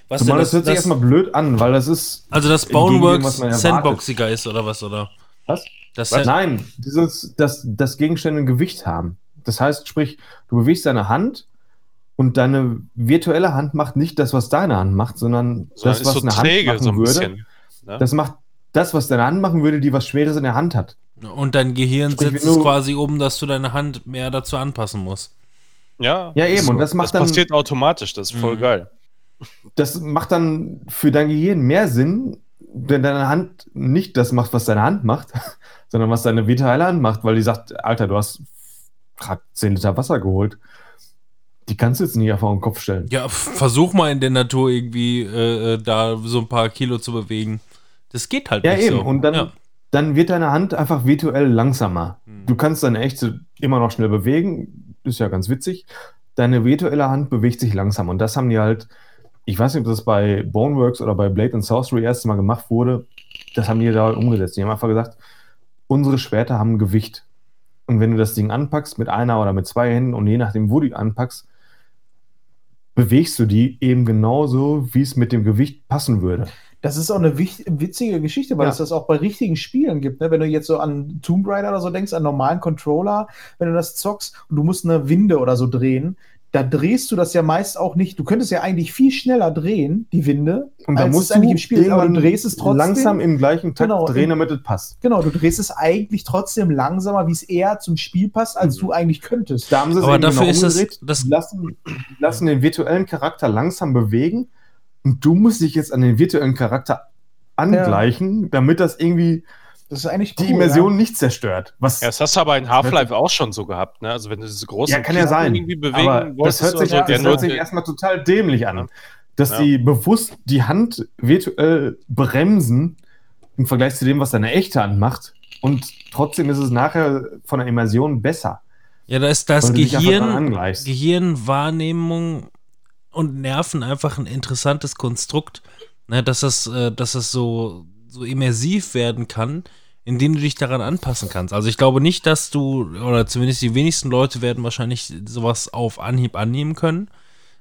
Was zumal denn das hört sich erstmal blöd an, weil das ist. also das Boneworks. Sandboxiger ist oder was, oder? Was? Das Was? Nein, dieses, dass, dass Gegenstände ein Gewicht haben. Das heißt, sprich, du bewegst deine Hand und deine virtuelle Hand macht nicht das, was deine Hand macht, sondern So, das, was so eine träge Hand machen so ein würde. bisschen. Ne? Das macht das, was deine Hand machen würde, die was Schweres in der Hand hat. Und dein Gehirn Sprich, es du- quasi um, dass du deine Hand mehr dazu anpassen musst. Ja, Ja, eben, ist und das macht dann- passiert automatisch, das ist voll Mhm. geil. Das macht dann für dein Gehirn mehr Sinn, wenn deine Hand nicht das macht, was deine Hand macht, sondern was deine virtuelle Hand macht, weil die sagt, Alter, du hast gerade 10 Liter Wasser geholt. Die kannst du jetzt nicht einfach auf den Kopf stellen. Ja, versuch mal in der Natur irgendwie äh, äh, da so ein paar Kilo zu bewegen. Das geht halt Ja, nicht eben. so. Und dann, ja. dann wird deine Hand einfach virtuell langsamer. Hm. Du kannst deine echte immer noch schnell bewegen. Ist ja ganz witzig. Deine virtuelle Hand bewegt sich langsam. Und das haben die halt, ich weiß nicht, ob das bei Boneworks oder bei Blade and Sorcery erst mal gemacht wurde. Das haben die da umgesetzt. Die haben einfach gesagt, unsere Schwerter haben Gewicht. Und wenn du das Ding anpackst mit einer oder mit zwei Händen und je nachdem, wo du die anpackst, bewegst du die eben genauso, wie es mit dem Gewicht passen würde. Das ist auch eine witzige Geschichte, weil Ja. es das auch bei richtigen Spielen gibt. Ne? Wenn du jetzt so an Tomb Raider oder so denkst, an normalen Controller, wenn du das zockst und du musst eine Winde oder so drehen, da drehst du das ja meist auch nicht. Du könntest ja eigentlich viel schneller drehen, die Winde, Und da musst es eigentlich du im Spiel aber du drehst es trotzdem. langsam im gleichen Takt Genau, drehen, damit es passt. Genau, du drehst es eigentlich trotzdem langsamer, wie es eher zum Spiel passt, als Mhm. du eigentlich könntest. Da haben sie es Aber dafür genau ist das- umgedreht. das- Die lassen, die lassen den virtuellen Charakter langsam bewegen und du musst dich jetzt an den virtuellen Charakter angleichen, damit das irgendwie Das ist eigentlich die cool, Immersion nicht zerstört. Was Ja, das hast du aber in Half-Life auch schon so gehabt, ne? Also wenn du diese großen Ja, kann ja sein. irgendwie bewegen aber das wolltest hört sich, so, das der hört sich erstmal total dämlich an. Ja. Dass Ja. die bewusst die Hand virtuell bremsen im Vergleich zu dem, was deine echte Hand macht. Und trotzdem ist es nachher von der Immersion besser. ja, da ist das Gehirn. Gehirnwahrnehmung und Nerven einfach ein interessantes Konstrukt, ne, dass das, äh, dass das so, so immersiv werden kann, indem du dich daran anpassen kannst. Also ich glaube nicht, dass du, oder zumindest die wenigsten Leute werden wahrscheinlich sowas auf Anhieb annehmen können,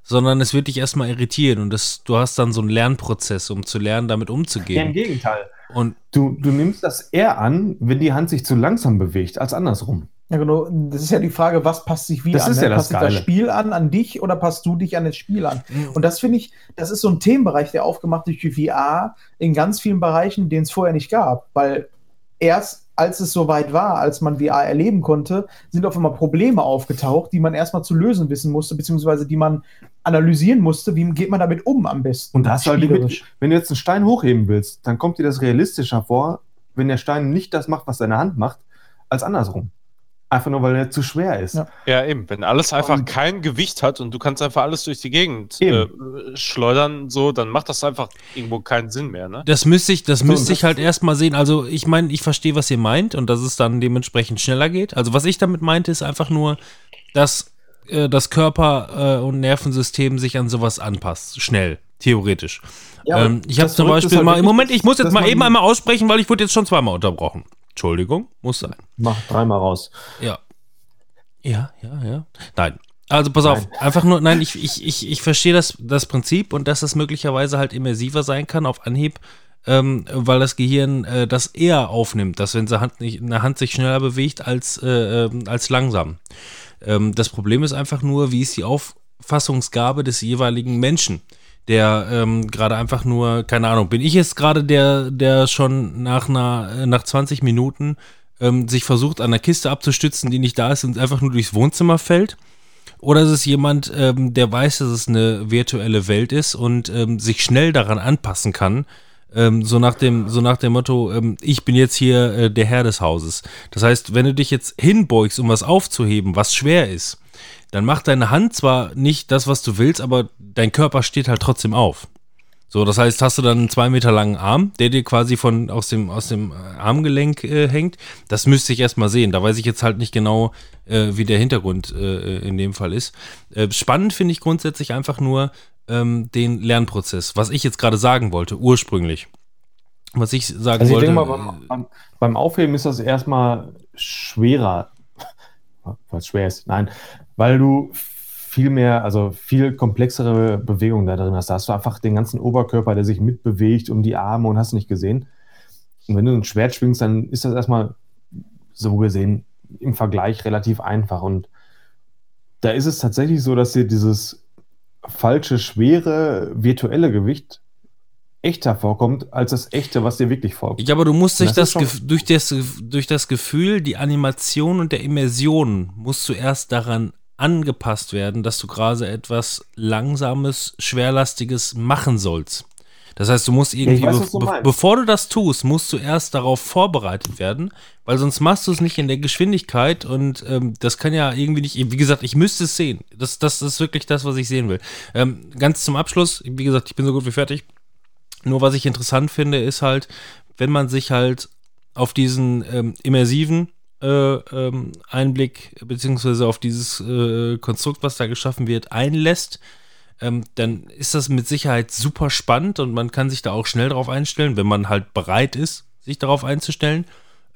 sondern es wird dich erstmal irritieren und das, du hast dann so einen Lernprozess, um zu lernen, damit Ja, im umzugehen. Gegenteil. Und Du, du nimmst das eher an, wenn die Hand sich zu langsam bewegt, als andersrum. Ja, genau. Das ist ja die Frage, was passt sich wie Das an? ist ne? ja das passt sich das. Spiel an, an dich oder passt du dich an das Spiel an? Und das finde ich, das ist so ein Themenbereich, der aufgemacht durch die VR in ganz vielen Bereichen, den es vorher nicht gab. Weil erst als es soweit war, als man VR erleben konnte, sind auf einmal Probleme aufgetaucht, die man erstmal zu lösen wissen musste, beziehungsweise die man analysieren musste, wie geht man damit um am besten. Und da hast du halt Spielerisch. wenn du jetzt einen Stein hochheben willst, dann kommt dir das realistischer vor, wenn der Stein nicht das macht, was deine Hand macht, als andersrum. Einfach nur, weil er zu schwer ist. Ja. Ja, eben. Wenn alles einfach Und- kein Gewicht hat und du kannst einfach alles durch die Gegend äh, schleudern, so, dann macht das einfach irgendwo keinen Sinn mehr, ne? Das müsste ich, das So, müsste ich halt erstmal sehen. Also ich meine, ich verstehe, was ihr meint und dass es dann dementsprechend schneller geht. Also was ich damit meinte, ist einfach nur, dass äh, das Körper äh, und Nervensystem sich an sowas anpasst. Schnell, theoretisch. Ja, ähm, ich habe zum Beispiel halt mal, im Moment, ich muss jetzt mal eben einmal aussprechen, weil ich wurde jetzt schon zweimal unterbrochen. Entschuldigung, muss sein. Mach dreimal raus. Ja. Ja, ja, ja. Nein. Also pass auf, einfach nur, nein, ich, ich, ich, ich verstehe das, das Prinzip und dass das möglicherweise halt immersiver sein kann auf Anhieb, ähm, weil das Gehirn äh, das eher aufnimmt, dass wenn sie Hand nicht, eine Hand sich schneller bewegt als, äh, ähm, als langsam. Ähm, das Problem ist einfach nur, wie ist die Auffassungsgabe des jeweiligen Menschen, der ähm, gerade einfach nur, keine Ahnung, bin ich jetzt gerade der, der schon nach einer, äh, nach 20 Minuten ähm, sich versucht, an der Kiste abzustützen, die nicht da ist und einfach nur durchs Wohnzimmer fällt? Oder ist es jemand, ähm, der weiß, dass es eine virtuelle Welt ist und ähm, sich schnell daran anpassen kann? Ähm, so, nach dem, so nach dem Motto, ähm, ich bin jetzt hier äh, der Herr des Hauses. Das heißt, wenn du dich jetzt hinbeugst, um was aufzuheben, was schwer ist, dann macht deine Hand zwar nicht das, was du willst, aber dein Körper steht halt trotzdem auf. So, das heißt, hast du dann einen zwei Meter langen Arm, der dir quasi von aus dem, aus dem äh, Armgelenk äh, hängt. Das müsste ich erstmal sehen. Da weiß ich jetzt halt nicht genau, äh, wie der Hintergrund äh, in dem Fall ist. Äh, spannend finde ich grundsätzlich einfach nur ähm, den Lernprozess, was ich jetzt gerade sagen wollte, ursprünglich. Was ich sagen Also ich wollte. denke mal, beim, beim, Aufheben ist das erstmal schwerer. Es schwer ist. Nein, weil du viel mehr, also viel komplexere Bewegungen da drin hast. Da hast du einfach den ganzen Oberkörper, der sich mitbewegt und die Arme und hast nicht gesehen. Und wenn du ein Schwert schwingst, dann ist das erstmal so gesehen im Vergleich relativ einfach. Und da ist es tatsächlich so, dass dir dieses falsche, schwere, virtuelle Gewicht echter vorkommt, als das echte, was dir wirklich vorkommt. Ja, aber du musst durch Das das, durch, das, durch das Gefühl, die Animation und der Immersion musst du erst daran angepasst werden, dass du gerade etwas Langsames, Schwerlastiges machen sollst. Das heißt, du musst irgendwie, weiß, be du bevor du das tust, musst du erst darauf vorbereitet werden, weil sonst machst du es nicht in der Geschwindigkeit und ähm, das kann ja irgendwie nicht, wie gesagt, ich müsste es sehen. Das, das ist wirklich das, was ich sehen will. Ähm, ganz zum Abschluss, wie gesagt, ich bin so gut wie fertig. Nur was ich interessant finde, ist halt, wenn man sich halt auf diesen ähm, immersiven äh, ähm, Einblick beziehungsweise auf dieses äh, Konstrukt, was da geschaffen wird, einlässt, ähm, dann ist das mit Sicherheit super spannend und man kann sich da auch schnell drauf einstellen, wenn man halt bereit ist, sich darauf einzustellen.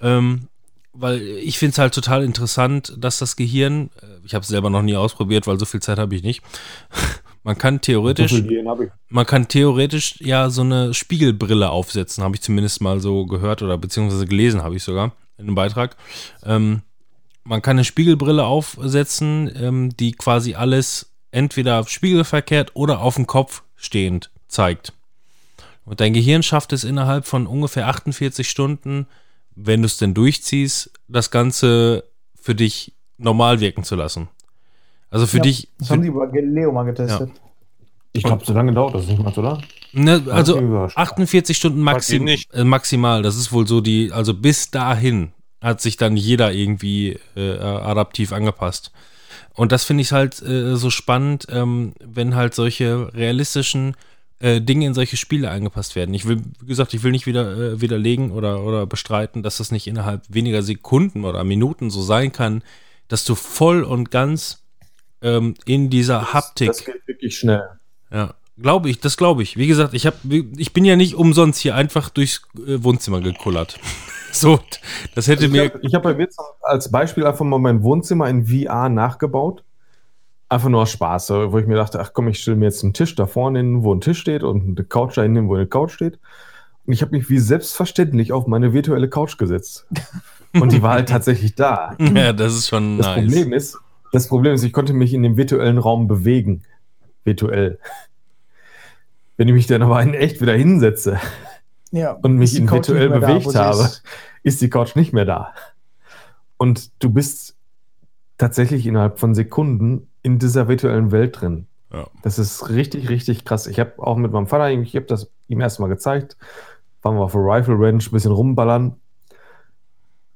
Ähm, weil ich finde es halt total interessant, dass das Gehirn, äh, ich habe es selber noch nie ausprobiert, weil so viel Zeit habe ich nicht. Man kann theoretisch, man kann theoretisch ja so eine Spiegelbrille aufsetzen, habe ich zumindest mal so gehört oder beziehungsweise gelesen habe ich sogar in einem Beitrag. Ähm, man kann eine Spiegelbrille aufsetzen, ähm, die quasi alles entweder spiegelverkehrt oder auf dem Kopf stehend zeigt. Und dein Gehirn schafft es innerhalb von ungefähr 48 Stunden, wenn du es denn durchziehst, das Ganze für dich normal wirken zu lassen. Also für Ja, dich, Das für, haben die über Galileo mal getestet. Ich glaube, so lange dauert das nicht mal, oder? Ne, also mich überrascht. 48 Stunden maxim, äh, maximal. Das ist wohl so die, also bis dahin hat sich dann jeder irgendwie äh, adaptiv angepasst. Und das finde ich halt äh, so spannend, ähm, wenn halt solche realistischen äh, Dinge in solche Spiele angepasst werden. Ich will, wie gesagt, ich will nicht wieder äh, widerlegen oder, oder bestreiten, dass das nicht innerhalb weniger Sekunden oder Minuten so sein kann, dass du voll und ganz ähm, in dieser Haptik Das geht wirklich schnell. Ja, glaube ich, das glaube ich. Wie gesagt, ich, hab, ich bin ja nicht umsonst hier einfach durchs äh, Wohnzimmer gekullert. so, das hätte Ich mir. habe ich hab bei Witz als Beispiel einfach mal mein Wohnzimmer in VR nachgebaut. Einfach nur aus Spaß, wo ich mir dachte, ach komm, ich stelle mir jetzt einen Tisch da vorne hin, wo ein Tisch steht und eine Couch da hinten, wo eine Couch steht. Und ich habe mich wie selbstverständlich auf meine virtuelle Couch gesetzt. Und die war halt tatsächlich da. Ja, das ist schon Das nice. Problem ist, das Problem ist, ich konnte mich in dem virtuellen Raum bewegen. Virtuell. Wenn ich mich dann aber in echt wieder hinsetze Ja. und mich in virtuell da, bewegt sie habe, ist. ist die Couch nicht mehr da. Und du bist tatsächlich innerhalb von Sekunden in dieser virtuellen Welt drin. Ja. Das ist richtig, richtig krass. Ich habe auch mit meinem Vater, ich habe das ihm erstmal gezeigt, waren wir auf der Rifle Range, ein bisschen rumballern.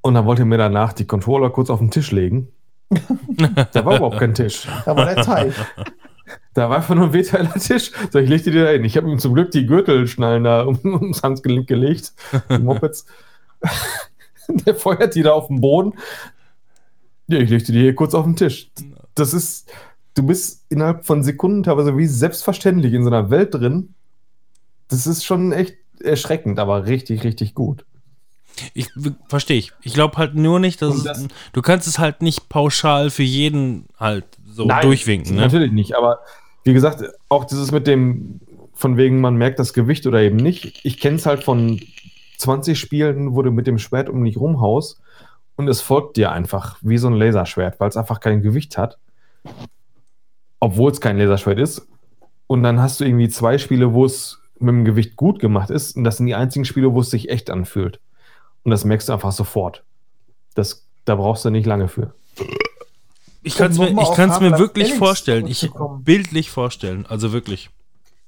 Und dann wollte er mir danach die Controller kurz auf den Tisch legen. da war überhaupt kein Tisch. Da war der Teig. Da war einfach nur ein virtueller Tisch. So, ich legte die da hin. Ich habe ihm zum Glück die Gürtelschnallen da um, ums Handgelenk gelegt. Die Mopeds. Der feuert die da auf den Boden. Ja, ich legte die hier kurz auf den Tisch. Das ist, du bist innerhalb von Sekunden teilweise wie selbstverständlich in so einer Welt drin. Das ist schon echt erschreckend, aber richtig, richtig gut. Ich verstehe ich. Ich glaube halt nur nicht, dass, Und es, das- du kannst es halt nicht pauschal für jeden halt so durchwinken. Ne? Natürlich nicht, aber wie gesagt, auch dieses mit dem, von wegen, man merkt das Gewicht oder eben nicht. Ich kenne es halt von 20 Spielen, wo du mit dem Schwert um dich rumhaust und es folgt dir einfach wie so ein Laserschwert, weil es einfach kein Gewicht hat. Obwohl es kein Laserschwert ist. Und dann hast du irgendwie zwei Spiele, wo es mit dem Gewicht gut gemacht ist. Und das sind die einzigen Spiele, wo es sich echt anfühlt. Und das merkst du einfach sofort. Das, da brauchst du nicht lange für. Ich kann es mir, ich kann's mir wirklich vorstellen. Ich bildlich vorstellen. Also wirklich.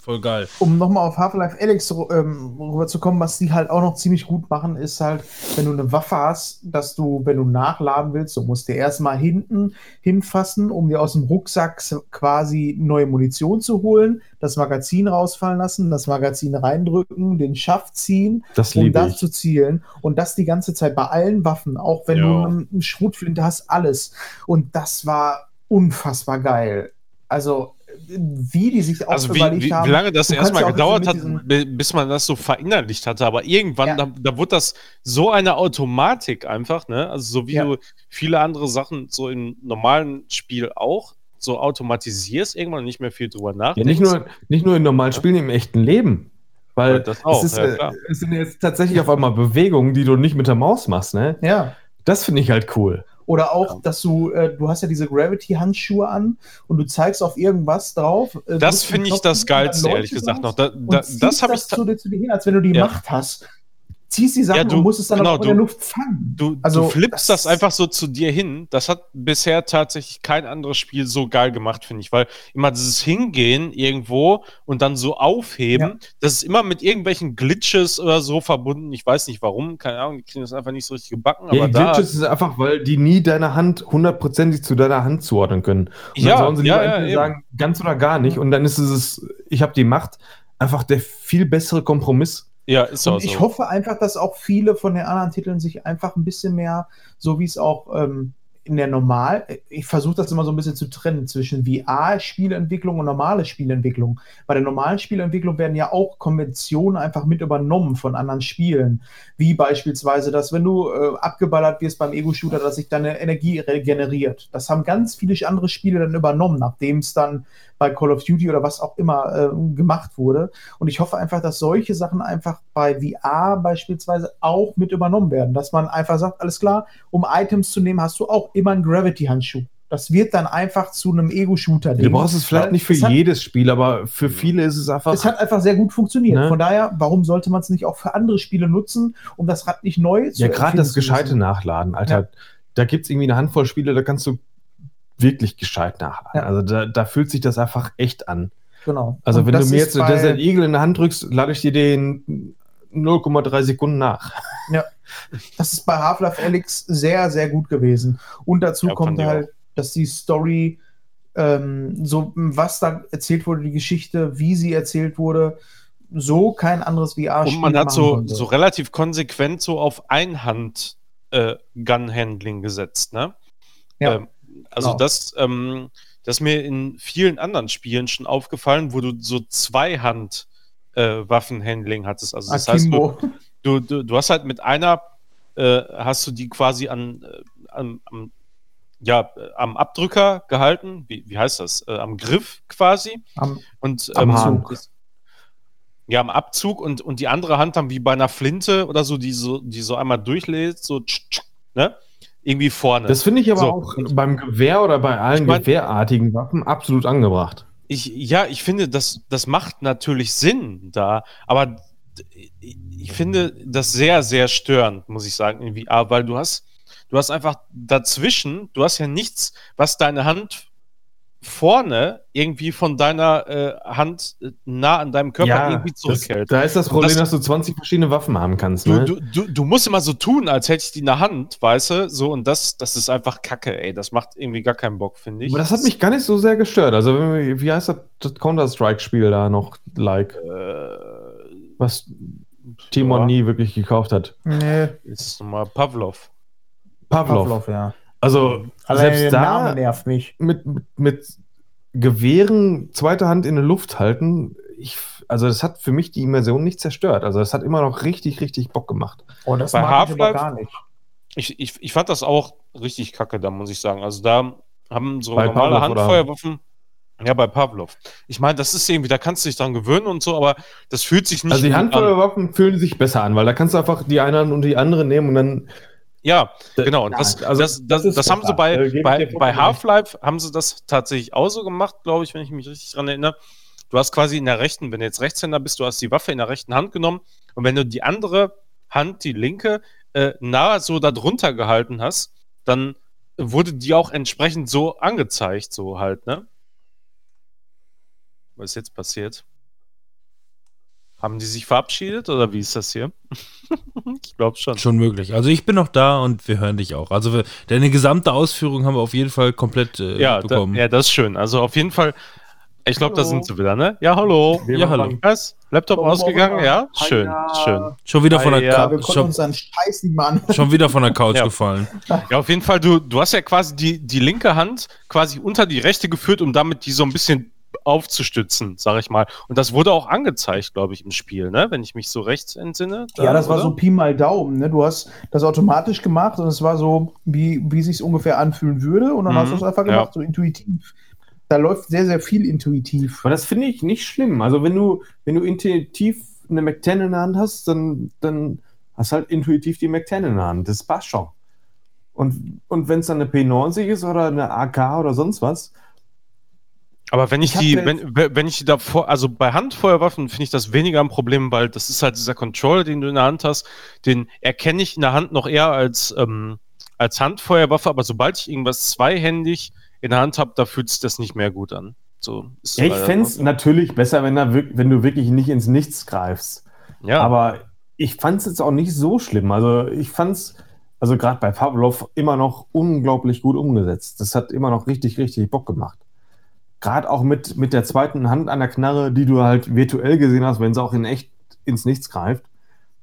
Voll geil. um nochmal auf Half-Life Alyx ähm, rüberzukommen, was die halt auch noch ziemlich gut machen, ist halt, wenn du eine Waffe hast, dass du, wenn du nachladen willst, du musst dir erstmal hinten hinfassen, um dir aus dem Rucksack quasi neue Munition zu holen, das Magazin rausfallen lassen, das Magazin reindrücken, den Schaft ziehen, Das um das ich. zu zielen. Und das die ganze Zeit bei allen Waffen, auch wenn Ja. du eine Schrotflinte hast, alles. Und das war unfassbar geil. Also, wie die sich auch Also wie, überlegt wie, haben. wie lange das erstmal ja gedauert hat, bis man das so verinnerlicht hatte, aber irgendwann, Ja. da, da wurde das so eine Automatik einfach, ne? Also so wie Ja. du viele andere Sachen so im normalen Spiel auch so automatisierst, irgendwann nicht mehr viel drüber Ja, nachdenkst. nicht nur, nicht nur in normalen Spielen, im echten Leben. Weil Ja, das auch, es, ist, ja, äh, es sind jetzt tatsächlich auf einmal Bewegungen, die du nicht mit der Maus machst, ne? Ja. Das finde ich halt cool. Oder auch, dass du, äh, du hast ja diese Gravity-Handschuhe an und du zeigst auf irgendwas drauf. Äh, Das finde ich das Geilste, ehrlich gesagt noch. Da, da, das habe ich. zu dir, zu dir hin, als wenn du die Ja. Macht hast. Ziehst die Sachen Ja, du- und musst es dann genau, auch in du- der Luft fangen. Du, Also, du flippst das, das- einfach so zu dir hin. Das hat bisher tatsächlich kein anderes Spiel so geil gemacht, finde ich. Weil immer dieses Hingehen irgendwo und dann so aufheben, Ja. das ist immer mit irgendwelchen Glitches oder so verbunden. Ich weiß nicht warum, keine Ahnung, die kriegen das einfach nicht so richtig gebacken. Ja, aber die Glitches ist einfach, weil die nie deine Hand hundertprozentig zu deiner Hand zuordnen können. Und Ja, dann sollen sie ja, lieber ja, sagen, ganz oder gar nicht. Und dann ist es, ich habe die Macht, einfach der viel bessere Kompromiss. Ja, ist auch Und ich so. hoffe einfach, dass auch viele von den anderen Titeln sich einfach ein bisschen mehr, so wie es auch ähm, in der Normal, ich versuche das immer so ein bisschen zu trennen zwischen VR-Spielentwicklung und normale Spielentwicklung. Bei der normalen Spielentwicklung werden ja auch Konventionen einfach mit übernommen von anderen Spielen. Wie beispielsweise, dass wenn du äh, abgeballert wirst beim Ego-Shooter, dass sich deine Energie regeneriert. Das haben ganz viele andere Spiele dann übernommen, nachdem es dann bei Call of Duty oder was auch immer äh, gemacht wurde. Und ich hoffe einfach, dass solche Sachen einfach bei VR beispielsweise auch mit übernommen werden. Dass man einfach sagt, alles klar, um Items zu nehmen, hast du auch immer einen Gravity-Handschuh. Das wird dann einfach zu einem Ego-Shooter. Du brauchst es vielleicht nicht für hat, jedes Spiel, aber für viele ist es einfach. es hat einfach sehr gut funktioniert. Ne? Von daher, warum sollte man es nicht auch für andere Spiele nutzen, um das Rad nicht neu zu ja, gerade das gescheite? Nachladen, Alter. Da gibt es irgendwie eine Handvoll Spiele, da kannst du wirklich gescheit nachladen. Ja. Also da, da fühlt sich das einfach echt an. Genau. Also Und wenn du mir jetzt bei- Desert Eagle in der Hand drückst, lade ich dir den 0,3 Sekunden nach. Das ist bei Half-Life Alyx sehr, sehr gut gewesen. Und dazu Ja, kommt halt, dass die Story, ähm, so was da erzählt wurde, die Geschichte, wie sie erzählt wurde, so kein anderes VR-Spiel Und man hat so, konnte. so relativ konsequent so auf Einhand äh, Gun-Handling gesetzt, ne? Ja, Ähm, also genau. das, ähm, das ist mir in vielen anderen Spielen schon aufgefallen, wo du so Zweihand äh, Waffenhandling hattest. Also das heißt, du, Akimbo. du, du, hast halt mit einer, äh, hast du die quasi an, äh, am, am, ja, äh, am Abdrücker gehalten, wie, wie heißt das? Äh, am Griff quasi. Am, Und Am ähm, Hahn. das- Ja, am Abzug und, und die andere Hand dann wie bei einer Flinte oder so, die so, die so einmal durchlädt, so tsch, tsch, ne? Irgendwie vorne. Das finde ich aber So. auch beim Gewehr oder bei allen Ich mein- gewehrartigen Waffen absolut angebracht. ich, ja, ich finde, das, das macht natürlich Sinn da, aber ich finde das sehr, sehr störend, muss ich sagen, in VR, weil du hast, du hast einfach dazwischen, du hast ja nichts, was deine Hand vorne irgendwie von deiner äh, Hand äh, nah an deinem Körper irgendwie das, zurückhält. da ist das Problem, das- dass du 20 verschiedene Waffen haben kannst. Du, Ne? du, du, du musst immer so tun, als hätte ich die in der Hand, weißt du? So, und das, das ist einfach Kacke, ey. Das macht irgendwie gar keinen Bock, finde ich. aber das hat mich gar nicht so sehr gestört. Also, wenn wir- wie heißt das, das Counter-Strike-Spiel da noch, like, Äh, was Timon ja, nie wirklich gekauft hat? nee, Ist nochmal Pavlov. Pavlov. Pavlov, ja. Also, Allein selbst der da Name nervt mich. mit, mit, mit Gewehren zweite Hand in der Luft halten, ich, also das hat für mich die Immersion nicht zerstört. Also das hat immer noch richtig, richtig Bock gemacht. Oh, das Bei mag ich gar nicht. Ich, ich, ich fand das auch richtig kacke, da muss ich sagen. Also da haben so Bei normale Pavlov, oder? Handfeuerwaffen. Ja, bei Pavlov. Ich meine, das ist irgendwie, da kannst du dich dran gewöhnen und so, aber das fühlt sich nicht Also die an. Handfeuerwaffen fühlen sich besser an, weil da kannst du einfach die einen und die anderen nehmen und dann Ja, genau. Und das, also das, das, das das, haben sie bei, ich bei, bei Half-Life haben sie das tatsächlich auch so gemacht, glaube ich, wenn ich mich richtig dran erinnere. Du hast quasi in der rechten, wenn du jetzt Rechtshänder bist, du hast die Waffe in der rechten Hand genommen und wenn du die andere Hand, die linke, äh, nah so darunter gehalten hast, dann wurde die auch entsprechend so angezeigt, so halt, ne? Was ist jetzt passiert? Haben die sich verabschiedet oder wie ist das hier? ich glaube schon. Schon möglich. Also ich bin noch da und wir hören dich auch. Also wir, deine gesamte Ausführung haben wir auf jeden Fall komplett äh, Ja, da, bekommen. ja, das ist schön. Also auf jeden Fall, ich glaube, da Hallo. sind sie wieder, ne? Ja, hallo. Ja, hallo. Was? Laptop auch ausgegangen? Ja, schön, Ja. schön. Schon wieder von der, Ah, ja, wir konnten schon, uns einen Scheiß nicht an. schon wieder von der Couch Ja. gefallen. Ja, auf jeden Fall, du, du hast ja quasi die, die linke Hand quasi unter die rechte geführt, um damit die so ein bisschen aufzustützen, sag ich mal. Und das wurde auch angezeigt, glaube ich, im Spiel, ne? Wenn ich mich so rechts entsinne. Ja, das war oder? so Pi mal Daumen. Ne? Du hast das automatisch gemacht und es war so, wie, wie sich ungefähr anfühlen würde. Und dann Mhm, hast du es einfach ja. gemacht, so intuitiv. Da läuft sehr, sehr viel intuitiv. Aber das finde ich nicht schlimm. Also wenn du, wenn du intuitiv eine McTen in der Hand hast, dann, dann hast halt intuitiv die McTen in der Hand. Das passt schon. Und, und wenn es dann eine P90 ist oder eine AK oder sonst was, Aber wenn ich, Ich die, wenn, wenn ich die davor, also bei Handfeuerwaffen finde ich das weniger ein Problem, weil das ist halt dieser Controller, den du in der Hand hast, den erkenne ich in der Hand noch eher als, ähm, als Handfeuerwaffe, aber sobald ich irgendwas zweihändig in der Hand habe, da fühlt sich das nicht mehr gut an. So, ist Ja, ich fände es natürlich besser, wenn, da wenn du wirklich nicht ins Nichts greifst. ja. Aber ich fand es jetzt auch nicht so schlimm. Also ich fand es, also gerade bei Pavlov, immer noch unglaublich gut umgesetzt. Das hat immer noch richtig, richtig Bock gemacht. Gerade auch mit, mit der zweiten Hand an der Knarre, die du halt virtuell gesehen hast, wenn sie auch in echt ins Nichts greift.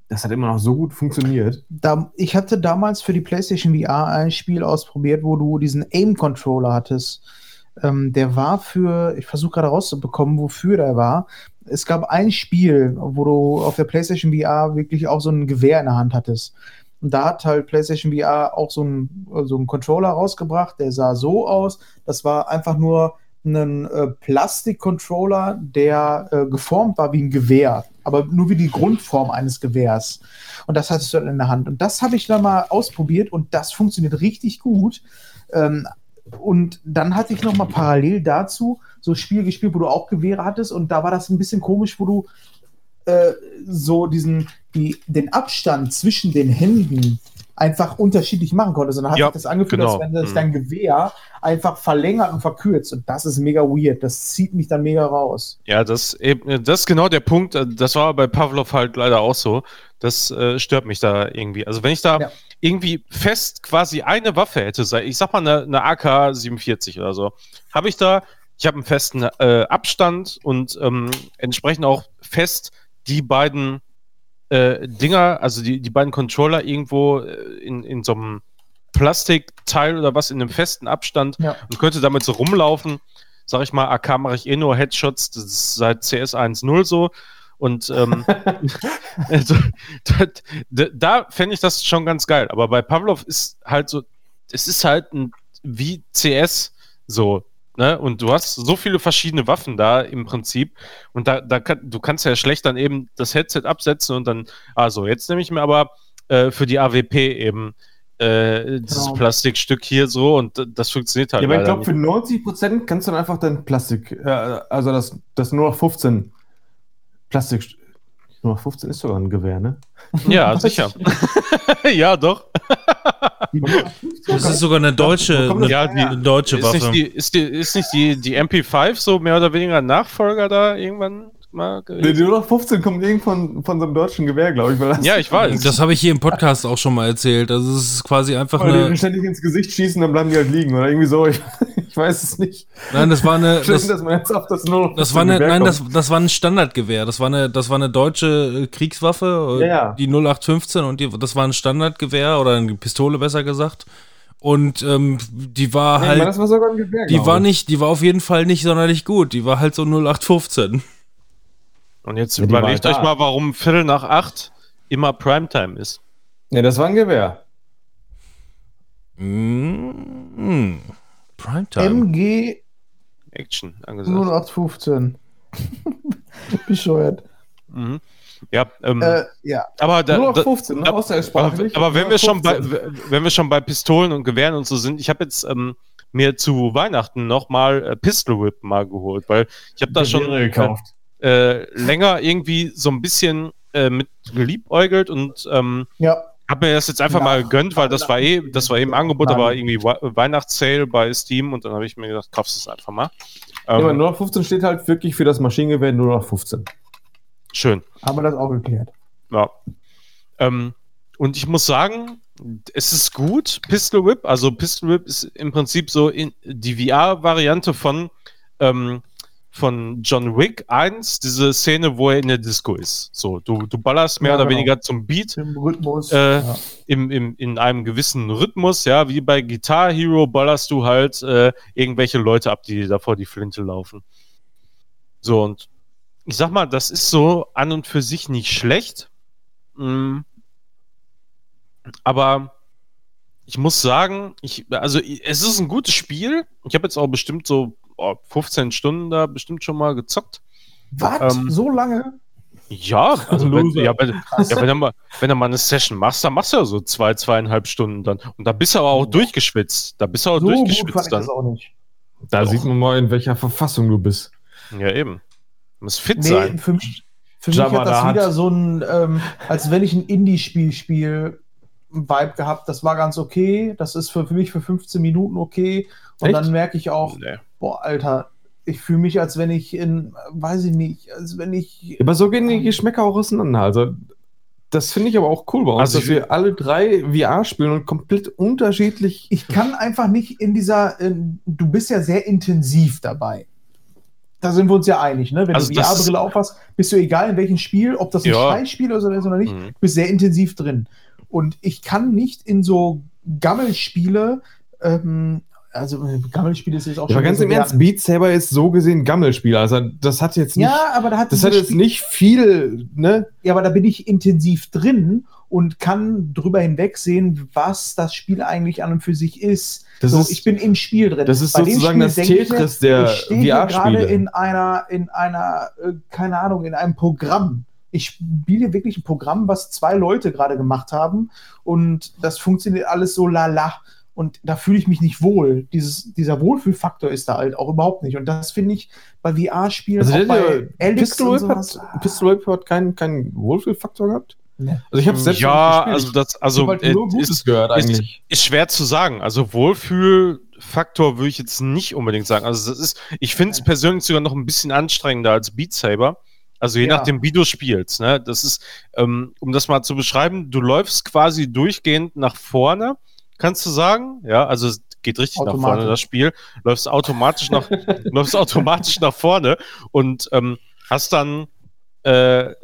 Das hat immer noch so gut funktioniert. Da, ich hatte damals für die PlayStation VR ein Spiel ausprobiert, wo du diesen Aim-Controller hattest. Ähm, der war für, ich versuche gerade rauszubekommen, wofür der war. Es gab ein Spiel, wo du auf der PlayStation VR wirklich auch so ein Gewehr in der Hand hattest. Und da hat halt PlayStation VR auch so einen, so einen Controller rausgebracht, der sah so aus. Das war einfach nur ein äh, Plastikcontroller, der äh, geformt war wie ein Gewehr, aber nur wie die Grundform eines Gewehrs. Und das hattest du dann in der Hand. Und das habe ich dann mal ausprobiert und das funktioniert richtig gut. Ähm, und dann hatte ich noch mal parallel dazu so Spiel gespielt, wo du auch Gewehre hattest und da war das ein bisschen komisch, wo du äh, so diesen, die, den Abstand zwischen den Händen einfach unterschiedlich machen konntest. Und dann hat Ja, sich das angefühlt, genau. als wenn sich Mhm. dein Gewehr einfach verlängert und verkürzt. Und das ist mega weird. Das zieht mich dann mega raus. Ja, das, eben, das ist genau der Punkt. Das war bei Pavlov halt leider auch so. Das äh, stört mich da irgendwie. Also wenn ich da Ja. irgendwie fest quasi eine Waffe hätte, sei, ich sag mal eine, eine AK-47 oder so, habe ich da, ich habe einen festen äh, Abstand und ähm, entsprechend auch fest die beiden äh, Dinger, also die, die beiden Controller irgendwo äh, in, in so einem Plastikteil oder was in einem festen Abstand Ja. und könnte damit so rumlaufen. Sag ich mal, AK mache ich eh nur Headshots, das ist seit CS 1.0 so. Und ähm, also, da, da, da fände ich das schon ganz geil. Aber bei Pavlov ist halt so, es ist halt ein, wie CS so. Ne? Und du hast so viele verschiedene Waffen da im Prinzip. Und da, da kann, du kannst ja schlecht dann eben das Headset absetzen und dann, also jetzt nehme ich mir aber äh, für die AWP eben äh, dieses Genau. Plastikstück hier so und das funktioniert halt Ja, aber ich glaube, für 90 Prozent kannst du dann einfach dein Plastik, äh, also das, das nur noch 15 Plastik. Nur noch 15 ist sogar ein Gewehr, ne? Ja, sicher. ja, doch. Das ist sogar eine deutsche, eine, Ja, die- eine deutsche Ist Waffe. nicht, die, ist, die, ist nicht die, die MP5 so mehr oder weniger ein Nachfolger da irgendwann mal gewesen? nur noch 15 kommt irgendwann von so einem deutschen Gewehr, glaube ich. Weil das Ja, ich weiß. Das habe ich hier im Podcast auch schon mal erzählt. Also es ist quasi einfach Weil die eine. den ständig ins Gesicht schießen, dann bleiben die halt liegen oder irgendwie so. Ich, ich weiß es nicht. Nein, das war eine. Schön, Das, dass man jetzt auf das nur noch das 15 war eine, Gewehr nein, kommt. das, das war ein Standardgewehr. Das war eine, das war eine deutsche äh, Kriegswaffe, äh, Ja, ja. die 0815 und die, das war ein Standardgewehr oder eine Pistole besser gesagt. Und ähm, die war Nee, ich halt, meine, das war sogar ein Gewehr. die war ich. nicht, die war auf jeden Fall nicht sonderlich gut. Die war halt so 0815. Und jetzt Ja, überlegt euch da. mal, warum Viertel nach acht immer Primetime ist. Nee, das war ein Gewehr. Mm, Primetime. MG Action angesagt. 0815. Bescheuert. Mhm. Ja, ähm, Äh, ja. aber da, nur noch da, 15, ne? aber, Außersprachlich. aber wenn wir schon bei 15. wenn wir schon bei Pistolen und Gewehren und so sind, ich habe jetzt ähm, mir zu Weihnachten noch mal äh, Pistol Whip mal geholt, weil ich habe da schon Gewehre gekauft. Äh, länger irgendwie so ein bisschen äh, mit geliebäugelt und ähm, Ja. habe mir das jetzt einfach Ja. mal gegönnt, weil das war eh, das war eben im Angebot, Nein. aber irgendwie We Weihnachtssale bei Steam und dann habe ich mir gedacht, kaufst es einfach mal. Ja, Ähm, nur noch 15 steht halt wirklich für das Maschinengewehr nur noch 15. schön. Haben wir das auch geklärt. Ja. Ähm, und ich muss sagen, es ist gut, Pistol Whip. Also Pistol Whip ist im Prinzip so in, die VR-Variante von, ähm, von John Wick 1, diese Szene, wo er in der Disco ist. So, du, du ballerst mehr Ja, oder genau. weniger zum Beat Im Rhythmus. Äh, ja. im, im, in einem gewissen Rhythmus, ja, wie bei Guitar Hero ballerst du halt äh, irgendwelche Leute ab, die dir da vor die Flinte laufen. So, und ich sag mal, das ist so an und für sich nicht schlecht. Mm. Aber ich muss sagen, ich, also es ist ein gutes Spiel. Ich habe jetzt auch bestimmt so oh, 15 Stunden da bestimmt schon mal gezockt. Was? ähm, so lange? Ja, also wenn, Loser. ja, wenn, ja, wenn, du mal, wenn du mal eine Session machst, dann machst du ja so zwei, zweieinhalb Stunden dann. Und da bist du aber auch durchgeschwitzt. Da bist du auch so gut fand durchgeschwitzt ich dann. das auch nicht. Da Doch. sieht man mal, in welcher Verfassung du bist. Ja, eben. Muss fit Nee, sein. für mich, für mich hat das da wieder hat- so ein, ähm, als wenn ich ein Indie-Spiel spiele, Vibe gehabt. Das war ganz okay. Das ist für, für mich für 15 Minuten okay. Und Echt? dann merke ich auch, Nee. Boah, Alter, ich fühle mich, als wenn ich in, weiß ich nicht, als wenn ich. Aber so gehen die Geschmäcker auch auseinander. Also, das finde ich aber auch cool bei uns, Also dass wir alle drei VR spielen und komplett unterschiedlich. Ich kann einfach nicht in dieser. In, du bist ja sehr intensiv dabei. Da sind wir uns ja einig, ne? Wenn Also du VR-Brille aufhast, bist du egal in welchem Spiel, ob das ein Ja. Scheißspiel ist oder oder nicht, Mhm. bist sehr intensiv drin. Und ich kann nicht in so Gammelspiele, ähm, also äh, Gammelspiele ist jetzt auch Ja, aber ganz im Ernst. Beat Saber ist so gesehen Gammelspiel. Also, das hat jetzt nicht. Ja, aber da hat das hat jetzt Spiel- nicht viel, ne? Ja, aber da bin ich intensiv drin und kann drüber hinwegsehen, was das Spiel eigentlich an und für sich ist. Das so, ist- ich bin im Spiel drin. das ist Bei dem sozusagen das Tetris der ich stehe gerade VR-Spiele. in einer, in einer, äh, keine Ahnung, in einem Programm. Ich spiele wirklich ein Programm, was zwei Leute gerade gemacht haben und das funktioniert alles so lala. Und da fühle ich mich nicht wohl. Dieses, dieser Wohlfühlfaktor ist da halt auch überhaupt nicht. Und das finde ich bei VR-Spielen, Also, der, bei Alex Pistol und Whip sowas, hat, Pistol Whip hat keinen, keinen Wohlfühlfaktor gehabt. Ne. Also, ich habe selbst Ja, also gespielt. das, also halt äh, nur Gutes ist, gehört ist, eigentlich. ist schwer zu sagen. Also Wohlfühlfaktor würde ich jetzt nicht unbedingt sagen. Also das ist, ich finde es persönlich sogar noch ein bisschen anstrengender als Beat Saber. Also je Ja. nachdem, wie du spielst. Ne? Das ist, ähm, um das mal zu beschreiben, du läufst quasi durchgehend nach vorne, kannst du sagen. Ja, also es geht richtig nach vorne, das Spiel. Läufst automatisch nach, läufst automatisch nach vorne und ähm, hast dann äh,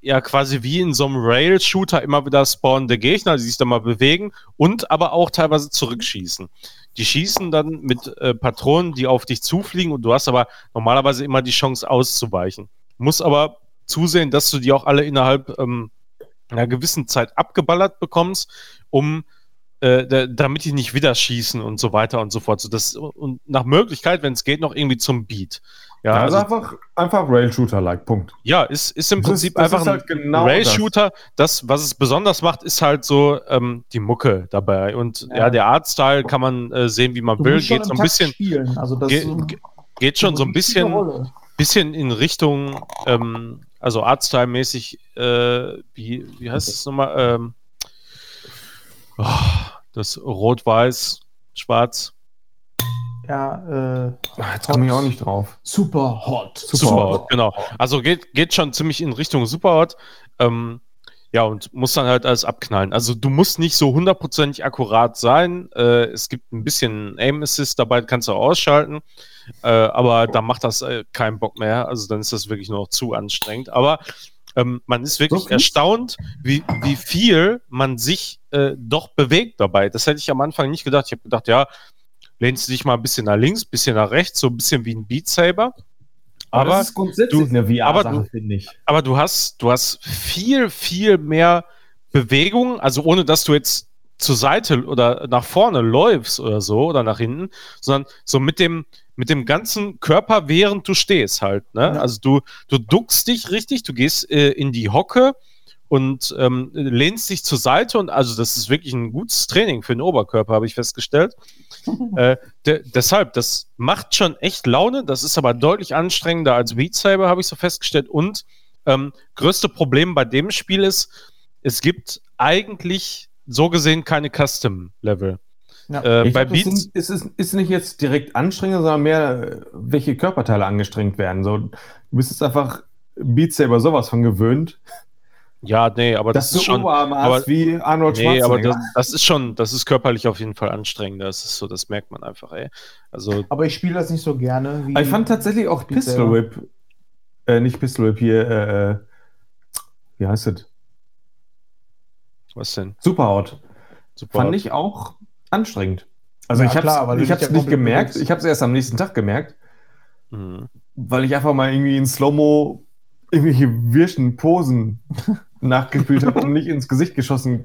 ja quasi wie in so einem Rail-Shooter immer wieder spawnende Gegner, die sich dann mal bewegen und aber auch teilweise zurückschießen. Die schießen dann mit äh, Patronen, die auf dich zufliegen und du hast aber normalerweise immer die Chance auszuweichen. Musst aber zusehen, dass du die auch alle innerhalb ähm, einer gewissen Zeit abgeballert bekommst, um äh, da, damit die nicht wieder schießen und so weiter und so fort. So das, und nach Möglichkeit, wenn es geht, noch irgendwie zum Beat. Ja, Ja, also also, einfach, einfach Rail-Shooter-like, Punkt. ja ist, ist im Das ist- Prinzip das einfach ist halt ein genau Rail-Shooter. Das. was es besonders macht, ist halt so ähm, die Mucke dabei. Und ja, Ja. der Artstyle kann man äh, sehen, wie man Du will. Geht so ein bisschen. Also das Ge- ge- geht schon so ein bisschen, bisschen in Richtung, ähm, also Artstyle-mäßig, äh, wie, wie heißt es nochmal? Ähm, oh, das Rot-Weiß, Schwarz. Ja, äh, Ah, Jetzt komme ich auch nicht drauf. super hot. Superhot, genau. Also geht, geht schon ziemlich in Richtung Superhot. Ähm, ja, und muss dann halt alles abknallen. Also du musst nicht so hundertprozentig akkurat sein. Äh, es gibt ein bisschen Aim Assist dabei, kannst du ausschalten. Äh, aber da macht das äh, keinen Bock mehr. Also dann ist das wirklich nur noch zu anstrengend. Aber ähm, man ist wirklich So erstaunt, wie, wie viel man sich äh, doch bewegt dabei. Das hätte ich am Anfang nicht gedacht. Ich habe gedacht, ja, lehnst du dich mal ein bisschen nach links, ein bisschen nach rechts, so ein bisschen wie ein Beat Saber. Aber das ist grundsätzlich du- eine aber VR-Sache, finde ich. aber du hast, du hast viel, viel mehr Bewegung, also ohne dass du jetzt zur Seite oder nach vorne läufst oder so oder nach hinten, sondern so mit dem, mit dem ganzen Körper, während du stehst halt. Ne? Ja. Also du, du duckst dich richtig, du gehst äh, in die Hocke und ähm, lehnst dich zur Seite und also das ist wirklich ein gutes Training für den Oberkörper, habe ich festgestellt. äh, de deshalb, das macht schon echt Laune, das ist aber deutlich anstrengender als Beat Saber, habe ich so festgestellt. Und ähm, größte Problem bei dem Spiel ist, es gibt eigentlich so gesehen keine Custom-Level. Ja. Äh, Ich bei glaub, das Beats, ist, ist, ist nicht jetzt direkt anstrengend, sondern mehr, äh, welche Körperteile angestrengt werden. So, du bist jetzt einfach Beat Saber sowas von gewöhnt, ja, nee, aber das, dass ist schon. Oberarme aber- wie Arnold Nee, aber das, das ist schon, das ist körperlich auf jeden Fall anstrengender. Das ist so, das merkt man einfach, ey. Also, Aber ich spiele das nicht so gerne. Ich fand tatsächlich auch Beat Pistol. Whip, äh, nicht Pistol Whip hier, äh, äh, wie heißt es? was denn? Superhot. Super. Fand ich auch anstrengend. Also Ja, ich habe ja nicht komplett gemerkt, ich habe es erst am nächsten Tag gemerkt, Mhm. weil ich einfach mal irgendwie in Slow-Mo irgendwelche wirschen Posen nachgespielt habe, um nicht ins Gesicht geschossen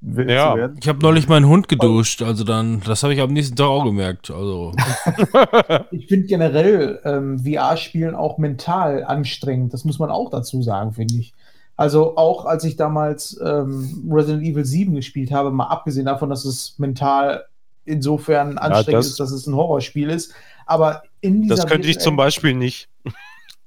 we- Ja. zu werden. Ich habe neulich meinen Hund geduscht, also dann, das habe ich am nächsten Tag auch gemerkt. Also, Ich finde generell ähm, VR-Spielen auch mental anstrengend. Das muss man auch dazu sagen, finde ich. Also auch als ich damals ähm, Resident Evil 7 gespielt habe, mal abgesehen davon, dass es mental insofern anstrengend das- ist, dass es ein Horrorspiel ist. Aber in dieser Das könnte ich zum Beispiel nicht.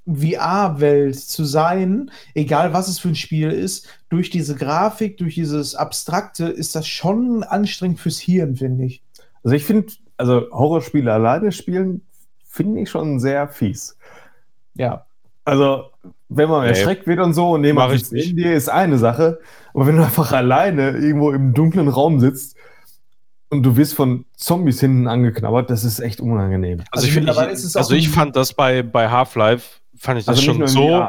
VR-Welt zu sein, egal was es für ein Spiel ist, durch diese Grafik, durch dieses Abstrakte, ist das schon anstrengend fürs Hirn, finde ich. Also ich finde, also Horrorspiele alleine spielen, finde ich schon sehr fies. Ja. Also, wenn man Nee. erschreckt wird und so und Mach jemand sitzt neben dir, ist eine Sache. Aber wenn du einfach alleine irgendwo im dunklen Raum sitzt und du wirst von Zombies hinten angeknabbert, das ist echt unangenehm. Also, Also ich, finde, mittlerweile ich, ist es auch also ich fand das bei, bei Half-Life, fand ich das Also schon in so,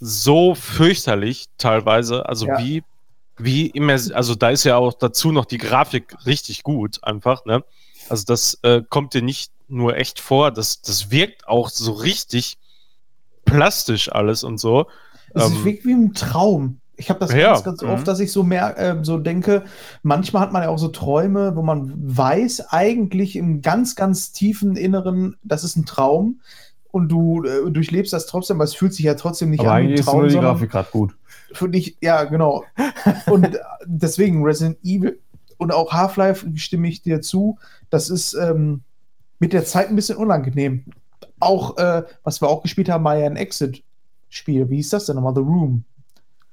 so fürchterlich teilweise. Also Ja. wie, wie immer, also da ist ja auch dazu noch die Grafik richtig gut, einfach, ne? Also das äh, kommt dir nicht nur echt vor, das, das wirkt auch so richtig plastisch alles und so. Es ist Ähm, wirklich wie ein Traum. Ich habe das Ja, ganz, ganz mhm. oft, dass ich so mehr äh, so denke, manchmal hat man ja auch so Träume, wo man weiß eigentlich im ganz, ganz tiefen Inneren, das ist ein Traum und du äh, durchlebst das trotzdem, aber es fühlt sich ja trotzdem nicht Aber an wie ein eigentlich ist Traum, nur die Grafik gerade gut. für dich, ja, genau. Und deswegen Resident Evil und auch Half-Life stimme ich dir zu, das ist ähm, mit der Zeit ein bisschen unangenehm. Auch, äh, was wir auch gespielt haben, war ja ein Exit-Spiel. Wie hieß das denn nochmal? The Room.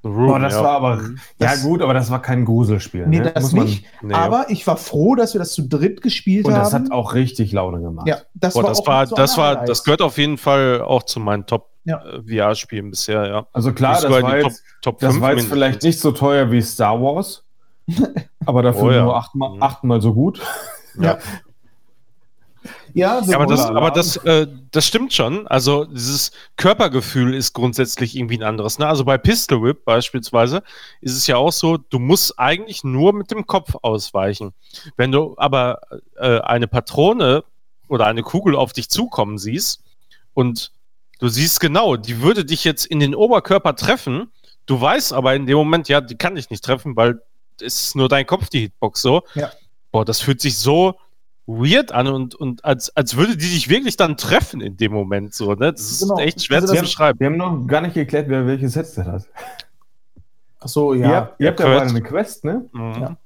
The Room, Boah, das ja. war aber, Das- ja gut, aber das war kein Gruselspiel. Nee, ne? das Muss man- nicht. Nee. Aber ich war froh, dass wir das zu dritt gespielt Und haben. das hat auch richtig Laune gemacht. ja, das Boah, war das auch war, so das war, das gehört auf jeden Fall auch zu meinen Top Ja. äh, VR-Spielen bisher, ja. Also klar, das war jetzt, Top das 5 war jetzt vielleicht nicht so teuer wie Star Wars, aber dafür Oh ja. nur achtmal, Mhm. achtmal so gut. Ja. Ja, so aber das, aber das, äh, das stimmt schon. Also dieses Körpergefühl ist grundsätzlich irgendwie ein anderes. Ne? Also bei Pistol Whip beispielsweise ist es ja auch so, du musst eigentlich nur mit dem Kopf ausweichen. Wenn du aber äh, eine Patrone oder eine Kugel auf dich zukommen siehst und du siehst genau, die würde dich jetzt in den Oberkörper treffen, du weißt aber in dem Moment, ja, die kann dich nicht treffen, weil es ist nur dein Kopf, die Hitbox so. Ja. Boah, das fühlt sich so weird an und, und als, als würde die dich wirklich dann treffen in dem Moment so, ne? Das ist Genau. echt schwer Also zu beschreiben. Wir haben noch gar nicht geklärt, wer welches Headset hat. Ach so, ihr ja. habt, ihr habt ja beide eine Quest, ne? Mhm. Ja.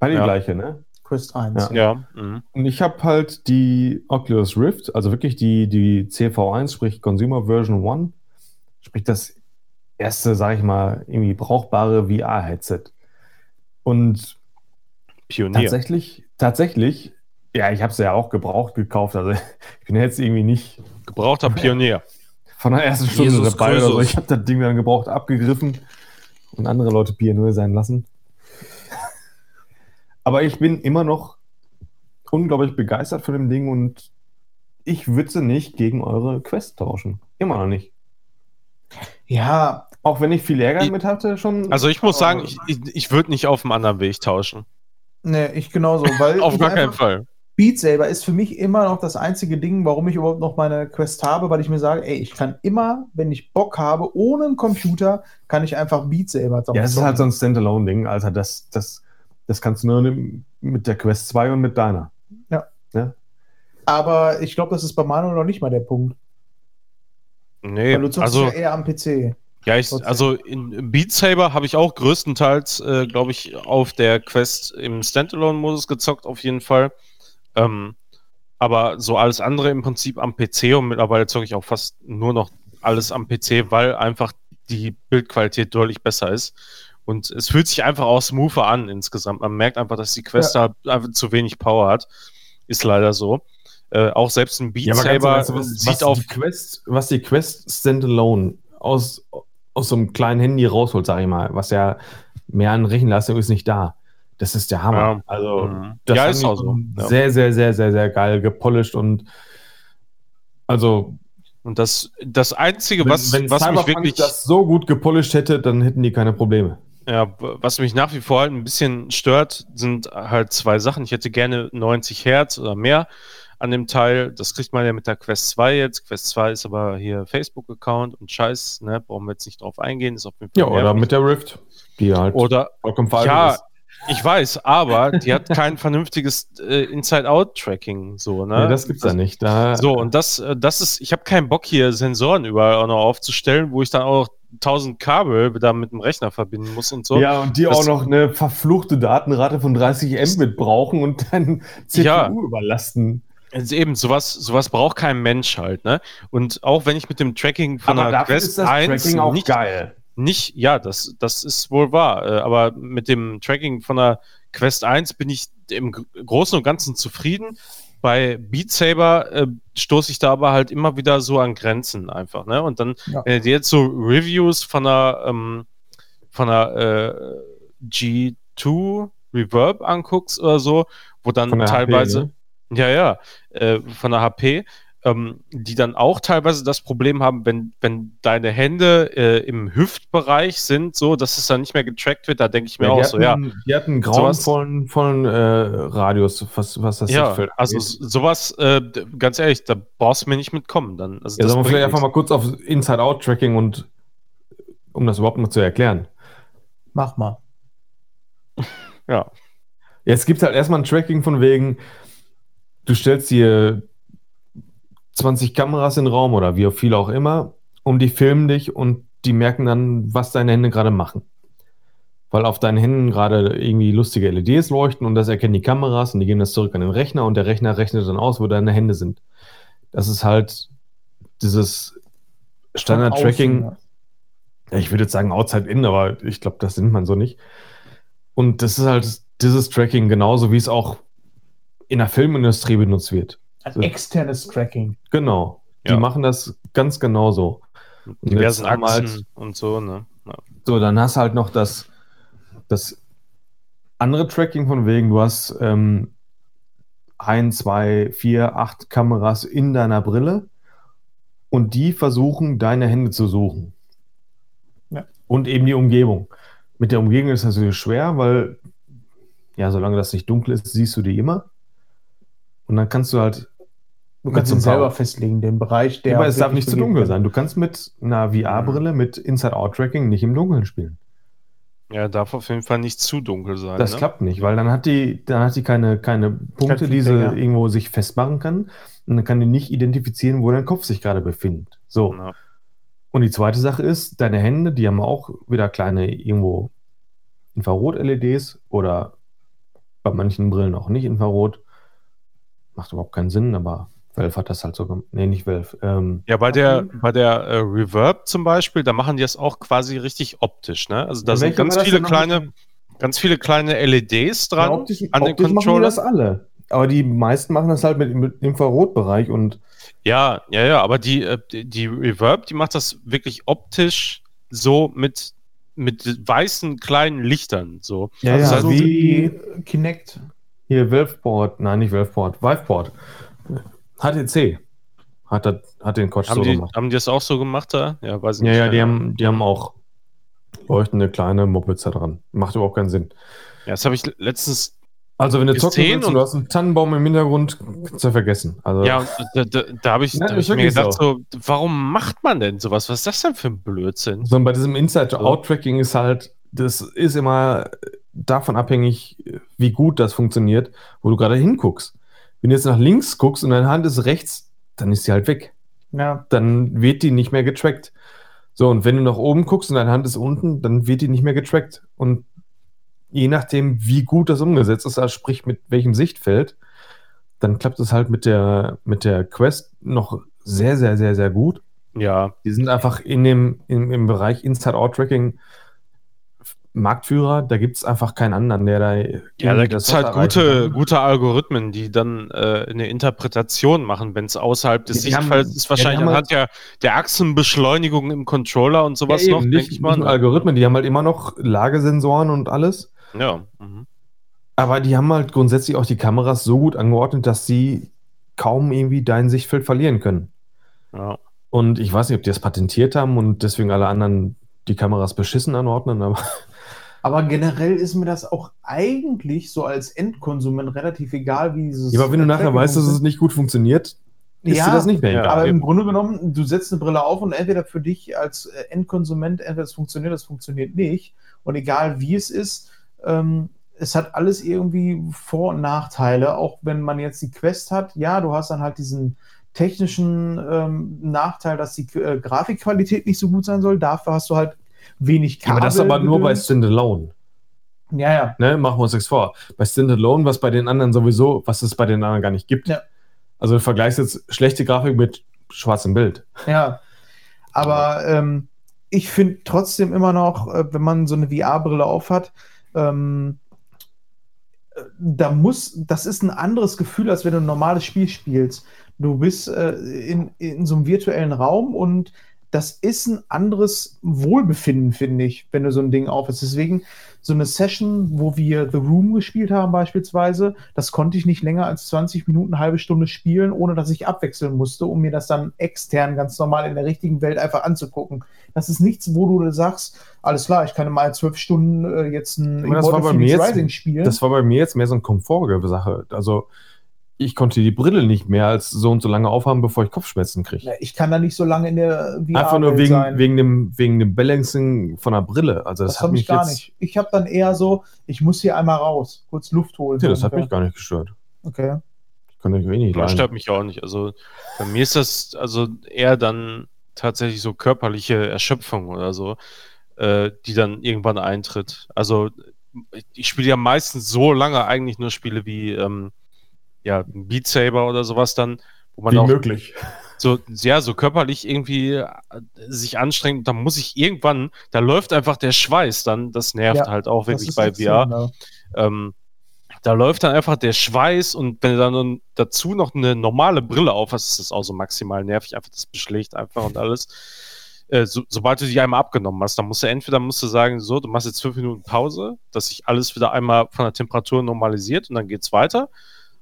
Beide die Ja. gleiche, ne? Quest 1. Ja. Ja. Mhm. Und ich habe halt die Oculus Rift, also wirklich die, die CV1, sprich Consumer Version 1, sprich das erste, sag ich mal, irgendwie brauchbare VR-Headset. Und Pionier. tatsächlich, tatsächlich, ja, ich habe es ja auch gebraucht gekauft, also ich bin jetzt irgendwie nicht Gebrauchter Pionier. von der ersten Stunde Jesus dabei oder so. Ich habe das Ding dann gebraucht abgegriffen und andere Leute Pionier sein lassen. Aber ich bin immer noch unglaublich begeistert von dem Ding und ich würde sie nicht gegen eure Quest tauschen. Immer noch nicht. Ja, Auch wenn ich viel Ärger Ich- mit hatte, schon. Also ich muss sagen, ich, ich, ich würde nicht auf einem anderen Weg tauschen. Ne, ich genauso. Weil Auf ich gar keinen Fall. Beat Saber ist für mich immer noch das einzige Ding, warum ich überhaupt noch meine Quest habe, weil ich mir sage, ey, ich kann immer, wenn ich Bock habe, ohne einen Computer, kann ich einfach Beat Saber ja, es ist halt so ein Standalone-Ding, Alter. Das, das, das kannst du nur mit der Quest 2 und mit deiner. Aber ich glaube, das ist bei Manuel noch nicht mal der Punkt. Nee, Weil du zockst also ja eher am PC. Ja, ich, also in Beat Saber habe ich auch größtenteils, äh, glaube ich, auf der Quest im Standalone-Modus gezockt, auf jeden Fall. Ähm, aber so alles andere im Prinzip am PC und mittlerweile zocke ich auch fast nur noch alles am PC, weil einfach die Bildqualität deutlich besser ist. Und es fühlt sich einfach auch smoother an insgesamt. Man merkt einfach, dass die Quest da einfach zu wenig Power hat. Ist leider so. Äh, auch selbst ein Beat Ja, Saber Ernst, was, sieht was auf die Quest, was die Quest Standalone aus, aus so einem kleinen Handy rausholt, sag ich mal, was ja mehr an Rechenleistung ist nicht da. Das ist der Hammer. Ja. Also, Mhm. das Ja, ist auch so. Sehr, sehr, sehr, sehr, sehr geil gepolished und also, Und das, das Einzige, wenn, was, wenn was mich Cyberpunk wirklich, das so gut gepolished hätte, dann hätten die keine Probleme. ja, was mich nach wie vor halt ein bisschen stört, sind halt zwei Sachen. Ich hätte gerne 90 Hertz oder mehr an dem Teil. Das kriegt man ja mit der Quest 2 jetzt. Quest 2 ist aber hier Facebook-Account und Scheiß, ne, brauchen wir jetzt nicht drauf eingehen. Ist auf jeden Fall Ja, oder mit der Rift, die halt oder ja, ist. Ich weiß, aber die hat kein vernünftiges äh, Inside-Out-Tracking, so, ne? Nee, das gibt's ja nicht. Da, So, und das, äh, das ist, ich habe keinen Bock hier Sensoren überall auch noch aufzustellen, wo ich dann auch 1000 Kabel da mit dem Rechner verbinden muss und so. Ja, und die Das- auch noch eine verfluchte Datenrate von 30 Mbit brauchen und dann CPU Ja. überlasten. Also eben, sowas, sowas braucht kein Mensch halt, ne? Und auch wenn ich mit dem Tracking von der Quest 1 nicht, geil. nicht, ja, das, das ist wohl wahr, äh, aber mit dem Tracking von der Quest 1 bin ich im Gr- Großen und Ganzen zufrieden. Bei Beat Saber äh, stoße ich da aber halt immer wieder so an Grenzen einfach, ne? Und dann, Ja. wenn du dir jetzt so Reviews von der, ähm, von der äh, G2 Reverb anguckst oder so, wo dann teilweise, ne? Ja, ja, äh, von der HP, ähm, die dann auch teilweise das Problem haben, wenn, wenn deine Hände äh, im Hüftbereich sind, so, dass es dann nicht mehr getrackt wird, da denke ich mir Ja, auch die so, ja. hatten, Die hatten einen grauenvollen vollen, äh, Radius, was, was das Ja, Sichtfeld also sowas, äh, ganz ehrlich, da brauchst du mir nicht mitkommen. Dann. Also Ja, sollen wir vielleicht einfach nichts. mal kurz auf Inside-Out-Tracking und um das überhaupt mal zu erklären. Mach mal. Ja, Jetzt gibt halt erstmal ein Tracking von wegen, du stellst dir 20 Kameras in den Raum oder wie viel auch immer und die filmen dich und die merken dann, was deine Hände gerade machen. Weil auf deinen Händen gerade irgendwie lustige LEDs leuchten und das erkennen die Kameras und die geben das zurück an den Rechner und der Rechner rechnet dann aus, wo deine Hände sind. Das ist halt dieses Standard-Tracking. Ja, ich würde jetzt sagen outside in, aber ich glaube, das nennt man so nicht. Und das ist halt dieses Tracking genauso, wie es auch in der Filmindustrie benutzt wird. Ein externes Tracking. Genau. Die Ja. machen das ganz genauso. Und diversen Achsen halt- und so, ne? Ja. So, dann hast du halt noch das, das andere Tracking von wegen, du hast ähm, ein, zwei, vier, acht Kameras in deiner Brille und die versuchen, deine Hände zu suchen. Ja. Und eben die Umgebung. Mit der Umgebung ist das natürlich schwer, weil, ja, solange das nicht dunkel ist, siehst du die immer. Und dann kannst du halt. Du kannst ihn selber festlegen, den Bereich, der. aber es darf nicht zu dunkel sein. Du kannst mit einer VR-Brille, mit Inside-Out-Tracking nicht im Dunkeln spielen. ja, darf auf jeden Fall nicht zu dunkel sein. Das ne? klappt nicht, weil dann hat die, dann hat die keine, keine Punkte, die sie ja. irgendwo sich festmachen kann. Und dann kann die nicht identifizieren, wo dein Kopf sich gerade befindet. So. Ja. Und die zweite Sache ist, deine Hände, die haben auch wieder kleine irgendwo Infrarot-LEDs oder bei manchen Brillen auch nicht Infrarot. Macht überhaupt keinen Sinn, aber Valve hat das halt so gemacht. Nee, nicht Valve. Ähm, Ja, bei der, bei der äh, Reverb zum Beispiel, da machen die das auch quasi richtig optisch, ne? Also da sind ganz viele kleine, ganz viele kleine LEDs dran ja, optisch, an den optisch machen die Controller. das alle. Aber die meisten machen das halt mit, mit Infrarotbereich und Ja, ja, ja, aber die, äh, die, die Reverb, die macht das wirklich optisch so mit, mit weißen kleinen Lichtern. So. Ja, Also ja, so wie- wie Kinect. Hier Valveport, nein, nicht Valveport, Viveport. HTC hat, das, hat den Quatsch Haben, so die, gemacht. haben die das auch so gemacht da? Ja, weiß ich Ja, nicht. ja, die haben, die haben auch leuchtende kleine Mopeds da dran. Macht überhaupt keinen Sinn. ja, das habe ich letztens. Also, wenn du zocken willst und du hast einen Tannenbaum im Hintergrund, kannst du vergessen. Also, Ja, da, da, da habe ich, Ja, da hab ich mir gedacht, so. warum macht man denn sowas? Was ist das denn für ein Blödsinn? So, und bei diesem Inside-Out-Tracking ist halt, das ist immer davon abhängig, wie gut das funktioniert, wo du gerade hinguckst. Wenn du jetzt nach links guckst und deine Hand ist rechts, dann ist sie halt weg. Ja, Dann wird die nicht mehr getrackt. So, und wenn du nach oben guckst und deine Hand ist unten, dann wird die nicht mehr getrackt. Und je nachdem, wie gut das umgesetzt ist, also sprich mit welchem Sichtfeld, dann klappt es halt mit der, mit der Quest noch sehr, sehr, sehr, sehr gut. Ja, Die sind einfach in dem, im, im Bereich Inside-Out-Tracking Marktführer. Da gibt es einfach keinen anderen, der da. Ja, da gibt es halt gute, kann. gute Algorithmen, die dann äh, eine Interpretation machen, wenn es außerhalb des haben- Sichtfelds ist. ja, die Wahrscheinlich haben anhand der, der Achsenbeschleunigung im Controller und sowas ja, noch, eben, nicht, ich mal. ne? Algorithmen, die haben halt immer noch Lagesensoren und alles. Ja. Mhm. Aber die haben halt grundsätzlich auch die Kameras so gut angeordnet, dass sie kaum irgendwie dein Sichtfeld verlieren können. ja. Und ich weiß nicht, ob die das patentiert haben und deswegen alle anderen die Kameras beschissen anordnen, aber aber generell ist mir das auch eigentlich so als Endkonsument relativ egal, wie dieses. Ja, aber wenn du nachher weißt, dass es nicht gut funktioniert, ist Ja, dir das nicht mehr ja, egal. Aber im Grunde genommen, du setzt eine Brille auf und entweder für dich als äh, Endkonsument, entweder es funktioniert, es funktioniert nicht. Und egal wie es ist, ähm, es hat alles irgendwie Vor- und Nachteile, auch wenn man jetzt die Quest hat. Ja, du hast dann halt diesen technischen ähm, Nachteil, dass die äh, Grafikqualität nicht so gut sein soll. Dafür hast du halt wenig Ja, aber das aber nur bei Standalone. Ja, ja. Ne? Machen wir uns nichts vor. Bei Standalone, was bei den anderen sowieso, was es bei den anderen gar nicht gibt. Ja. Also du vergleichst jetzt schlechte Grafik mit schwarzem Bild. Ja, aber ähm, ich finde trotzdem immer noch, äh, wenn man so eine VR-Brille aufhat, ähm, äh, da muss, das ist ein anderes Gefühl, als wenn du ein normales Spiel spielst. Du bist äh, in, in so einem virtuellen Raum und das ist ein anderes Wohlbefinden, finde ich, wenn du so ein Ding aufhast. Deswegen so eine Session, wo wir The Room gespielt haben beispielsweise, das konnte ich nicht länger als 20 Minuten, eine halbe Stunde spielen, ohne dass ich abwechseln musste, um mir das dann extern ganz normal in der richtigen Welt einfach anzugucken. Das ist nichts, wo du sagst, alles klar, ich kann mal zwölf Stunden äh, jetzt ein das war bei mir jetzt- Rising spielen. Das war bei mir jetzt mehr so eine Komfortsache. Also ich konnte die Brille nicht mehr als so und so lange aufhaben, bevor ich Kopfschmerzen kriege. Ja, ich kann da nicht so lange in der VR Einfach nur wegen, sein. wegen, dem, wegen dem Balancing von der Brille. Also das, das hat habe mich ich gar jetzt, nicht. Ich habe dann eher so, ich muss hier einmal raus, kurz Luft holen. Ja, das hat mich gar nicht gestört. Okay. Ich kann euch eh nicht Das stört mich auch nicht. Also bei mir ist das also eher dann tatsächlich so körperliche Erschöpfung oder so, äh, die dann irgendwann eintritt. Also ich- ich spiele ja meistens so lange eigentlich nur Spiele wie ähm, ja, Beat Saber oder sowas dann, wo man Wie auch möglich. so, ja, so körperlich irgendwie äh, sich anstrengt. Da muss ich irgendwann, da läuft einfach der Schweiß dann, das nervt Ja, halt auch wirklich bei VR. ja. Ähm, da läuft dann einfach der Schweiß und wenn du dann dazu noch eine normale Brille auf hast, ist das auch so maximal nervig. Einfach, das beschlägt einfach und alles. Äh, so, sobald du die einmal abgenommen hast, dann musst du entweder musst du sagen, so, du machst jetzt fünf Minuten Pause, dass sich alles wieder einmal von der Temperatur normalisiert und dann geht's weiter.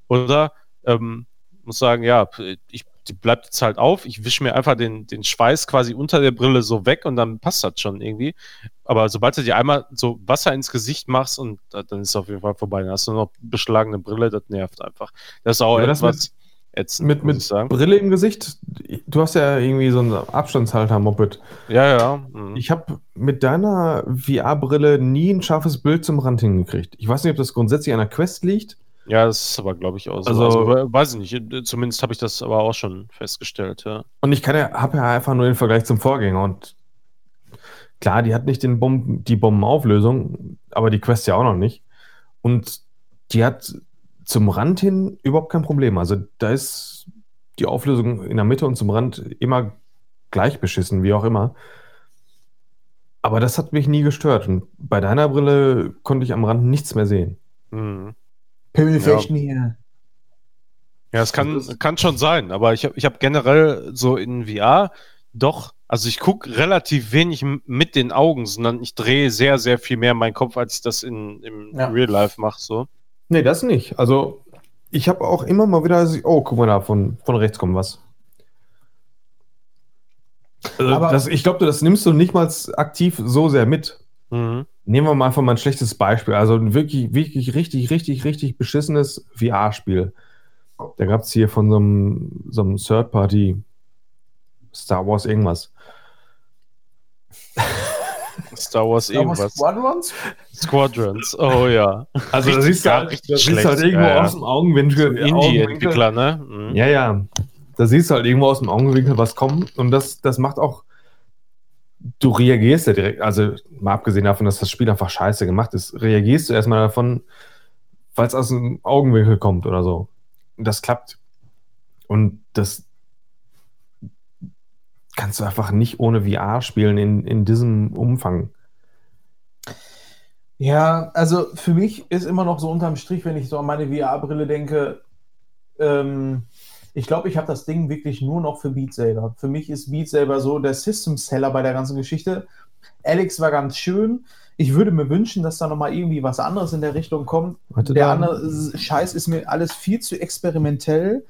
Oder ähm, muss sagen, ja, ich die bleibt jetzt halt auf, ich wische mir einfach den, den Schweiß quasi unter der Brille so weg und dann passt das schon irgendwie. Aber sobald du dir einmal so Wasser ins Gesicht machst und da- dann ist es auf jeden Fall vorbei. Dann hast du noch beschlagene Brille, das nervt einfach. Das ist auch das etwas ätzend, Mit, muss mit sagen. Brille im Gesicht, du hast ja irgendwie so einen Abstandshalter-Moped. Ja, ja. mhm. Ich habe mit deiner VR-Brille nie ein scharfes Bild zum Rand hingekriegt. Ich weiß nicht, ob das grundsätzlich an der Quest liegt. Ja, das ist aber, glaube ich, auch so. Also- Also, we- weiß ich nicht. Zumindest habe ich das aber auch schon festgestellt, ja. Und ich kann ja, habe ja einfach nur den Vergleich zum Vorgänger. Und klar, die hat nicht den Bomben, die Bombenauflösung, aber die Quest ja auch noch nicht. Und die hat zum Rand hin überhaupt kein Problem. Also da ist die Auflösung in der Mitte und zum Rand immer gleich beschissen, wie auch immer. Aber das hat mich nie gestört. Und bei deiner Brille konnte ich am Rand nichts mehr sehen. Mhm. Pimmelfechten hier. Ja, es kann, kann schon sein, aber ich habe ich hab generell so in VR doch, also ich gucke relativ wenig mit den Augen, sondern ich drehe sehr, sehr viel mehr meinen Kopf, als ich das in, im Ja. Real Life mache. So. Nee, das nicht. Also, ich habe auch immer mal wieder, oh, guck mal da, von, von rechts kommt was. Also, Aber- das, ich glaube, das nimmst du nicht mal aktiv so sehr mit. Mhm. Nehmen wir mal einfach mal ein schlechtes Beispiel. Also ein wirklich, wirklich, richtig, richtig, richtig beschissenes VR-Spiel. Da gab es hier von so einem, so einem Third-Party Star Wars irgendwas. Star Wars Star Wars irgendwas. Squadrons? Squadrons, oh ja. Also da Richtig siehst du halt, richtig siehst du halt irgendwo Ja, ja. aus dem Augenwinkel. Indie-Entwickler, ne? Mhm. Ja, ja. Da siehst du halt irgendwo aus dem Augenwinkel was kommen und das, das macht auch. Du reagierst ja direkt, also mal abgesehen davon, dass das Spiel einfach scheiße gemacht ist, reagierst du erstmal davon, weil es aus dem Augenwinkel kommt oder so. Das klappt. Und das kannst du einfach nicht ohne VR spielen in, in diesem Umfang. Ja, also für mich ist immer noch so unterm Strich, wenn ich so an meine VR-Brille denke, ähm, ich glaube, ich habe das Ding wirklich nur noch für Beat Saber. Für mich ist Beat Saber so der System-Seller bei der ganzen Geschichte. Alex war ganz schön. Ich würde mir wünschen, dass da nochmal irgendwie was anderes in der Richtung kommt. Warte, Der andere Scheiß ist mir alles viel zu experimentell.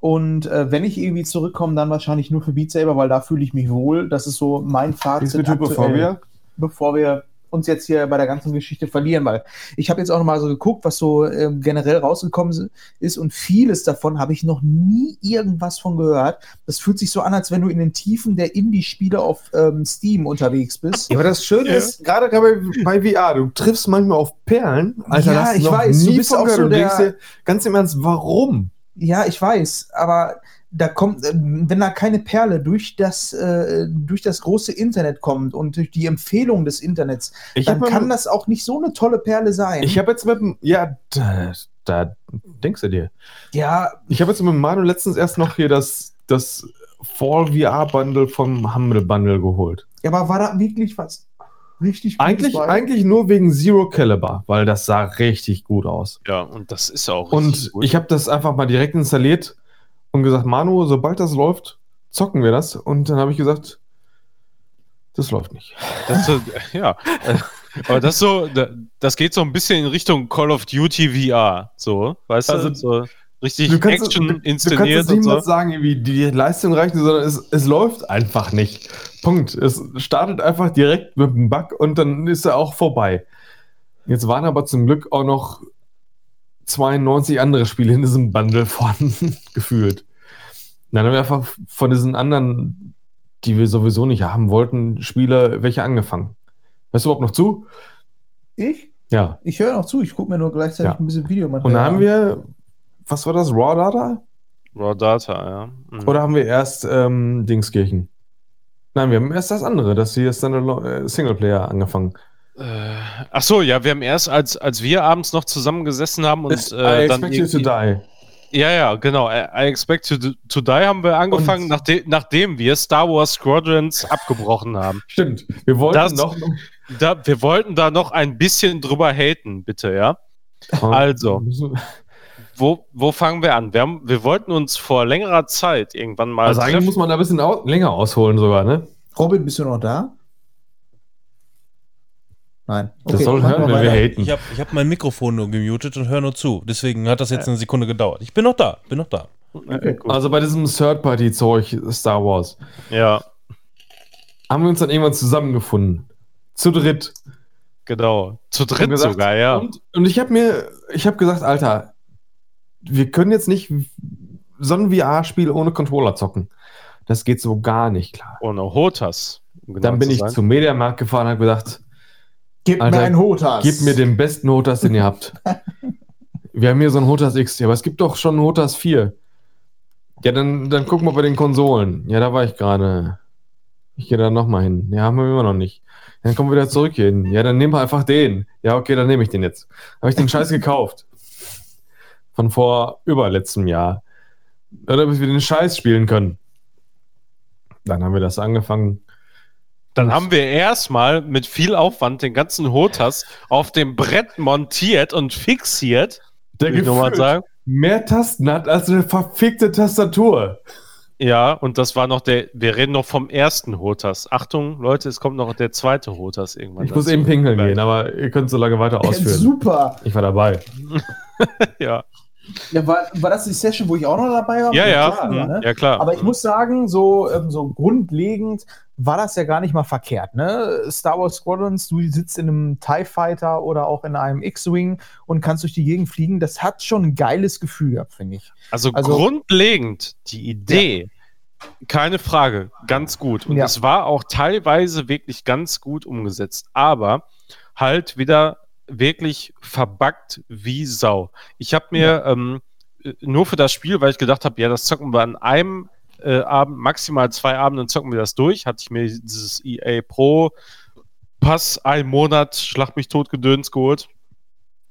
Und äh, wenn ich irgendwie zurückkomme, dann wahrscheinlich nur für Beat Saber, weil da fühle ich mich wohl. Das ist so mein Fazit. Bevor aktuell wir bevor wir uns jetzt hier bei der ganzen Geschichte verlieren, weil ich habe jetzt auch noch mal so geguckt, was so ähm, generell rausgekommen ist und vieles davon habe ich noch nie irgendwas von gehört. Das fühlt sich so an, als wenn du in den Tiefen der Indie-Spiele auf ähm, Steam unterwegs bist. Ja, aber das Schöne Ja. ist, gerade bei, bei VR, du triffst manchmal auf Perlen. Alter, Ja, du ich noch weiß, du nie bist von auch so Du der- dir ganz im Ernst, warum? Ja, ich weiß, aber da kommt, äh, wenn da keine Perle durch das, äh, durch das große Internet kommt und durch die Empfehlung des Internets, Ich dann kann mal- das auch nicht so eine tolle Perle sein. Ich habe jetzt mit dem, ja, da, da denkst du dir. ja, Ich habe jetzt mit Manu letztens erst noch hier das, das Fall VR Bundle vom Humble Bundle geholt. aber war da wirklich was richtig Gutes Eigentlich, eigentlich nur wegen Zero Caliber, weil das sah richtig gut aus. Ja, und das ist auch Und richtig gut. ich habe das einfach mal direkt installiert und gesagt, Manu, sobald das läuft, zocken wir das. Und dann habe ich gesagt, das läuft nicht. Das, so- ja, aber das so, da- das geht so ein bisschen in Richtung Call of Duty VR, so, weißt Also, du, so richtig Du kannst, Action du, du kannst inszeniert es niemals so. sagen, wie die Leistung reicht, sondern es, es läuft einfach nicht. Punkt. Es startet einfach direkt mit einem Bug und dann ist er auch vorbei. Jetzt waren aber zum Glück auch noch 92 andere Spiele in diesem Bundle vorhanden, gefühlt. Dann haben wir einfach von diesen anderen, die wir sowieso nicht haben wollten, Spiele welche angefangen. Hörst du überhaupt noch zu? ich? Ja. Ich höre noch zu, ich gucke mir nur gleichzeitig Ja. ein bisschen Videomaterial Und dann haben an. wir, was war das, Raw Data? Raw Data, ja. Mhm. Oder haben wir erst ähm, Dingskirchen? Nein, wir haben erst das andere, das hier Standalone äh, Singleplayer angefangen. Äh, ach so, ja, wir haben erst, als, als wir abends noch zusammengesessen haben und Das- äh, I dann expect you to die. Ja, ja, genau. I, expect to, to die haben wir angefangen, Und- nachdem, nachdem wir Star Wars Squadrons abgebrochen haben. Stimmt. Wir wollten Das- noch. Da, wir wollten da noch ein bisschen drüber haten, bitte, ja. Also. Wo, wo fangen wir an? Wir, haben, wir wollten uns vor längerer Zeit irgendwann mal. Also eigentlich treffen. muss man da ein bisschen au länger ausholen sogar, ne? Robin, bist du noch da? Nein. Das soll hören, wir wenn wir haten. Ich habe hab mein Mikrofon nur gemutet und höre nur zu. Deswegen hat das jetzt eine Sekunde gedauert. Ich bin noch da, bin noch da. Okay. Also bei diesem Third-Party-Zeug Star Wars ja, haben wir uns dann irgendwann zusammengefunden. Zu dritt. genau. Zu dritt gesagt- sogar, ja. Und, und ich habe mir, ich habe gesagt, Alter, wir können jetzt nicht so ein VR-Spiel ohne Controller zocken. Das geht so gar nicht klar. Ohne Hotas. um genau Dann bin zu ich sein. zum Mediamarkt gefahren und habe gesagt, Gib Alter, mir ein Hotas. Gib mir den besten Hotas, den ihr habt. Wir haben hier so einen Hotas X, ja, aber es gibt doch schon einen Hotas 4. Ja, dann, dann gucken wir bei den Konsolen. Ja, da war ich gerade. Ich gehe da nochmal hin. Ja, haben wir immer noch nicht. Dann kommen wir wieder zurück hier hin. Ja, dann nehmen wir einfach den. Ja, okay, dann nehme ich den jetzt. Habe ich den Scheiß gekauft. Von vor überletztem Jahr. Oder bis wir den Scheiß spielen können. Dann haben wir das angefangen. Dann haben wir erstmal mit viel Aufwand den ganzen Hotas auf dem Brett montiert und fixiert. Der ich nur mal sagen. mehr Tasten hat als eine verfickte Tastatur. Ja, und das war noch der, wir reden noch vom ersten Hotas. Achtung, Leute, es kommt noch der zweite Hotas irgendwann. Ich muss dazu. eben pinkeln gehen, aber ihr könnt so lange weiter ausführen. Super. Ich war dabei. Ja, Ja, war, war das die Session, wo ich auch noch dabei war? ja, ja, Klar, mhm, ne? ja klar. Aber ich muss sagen, so, ähm, so grundlegend war das ja gar nicht mal verkehrt. Ne? Star Wars Squadrons, du sitzt in einem TIE Fighter oder auch in einem X-Wing und kannst durch die Gegend fliegen. Das hat schon ein geiles Gefühl gehabt, finde ich. Also, Also- grundlegend die Idee, keine Frage, ganz gut. Und Ja. es war auch teilweise wirklich ganz gut umgesetzt, aber halt wieder wirklich verbuggt wie Sau. Ich habe mir ähm, äh, nur für das Spiel, weil ich gedacht habe, ja, das zocken wir an einem äh, Abend, maximal zwei Abenden zocken wir das durch, hatte ich mir dieses EA Pro Pass ein Monat Schlag mich tot Gedöns geholt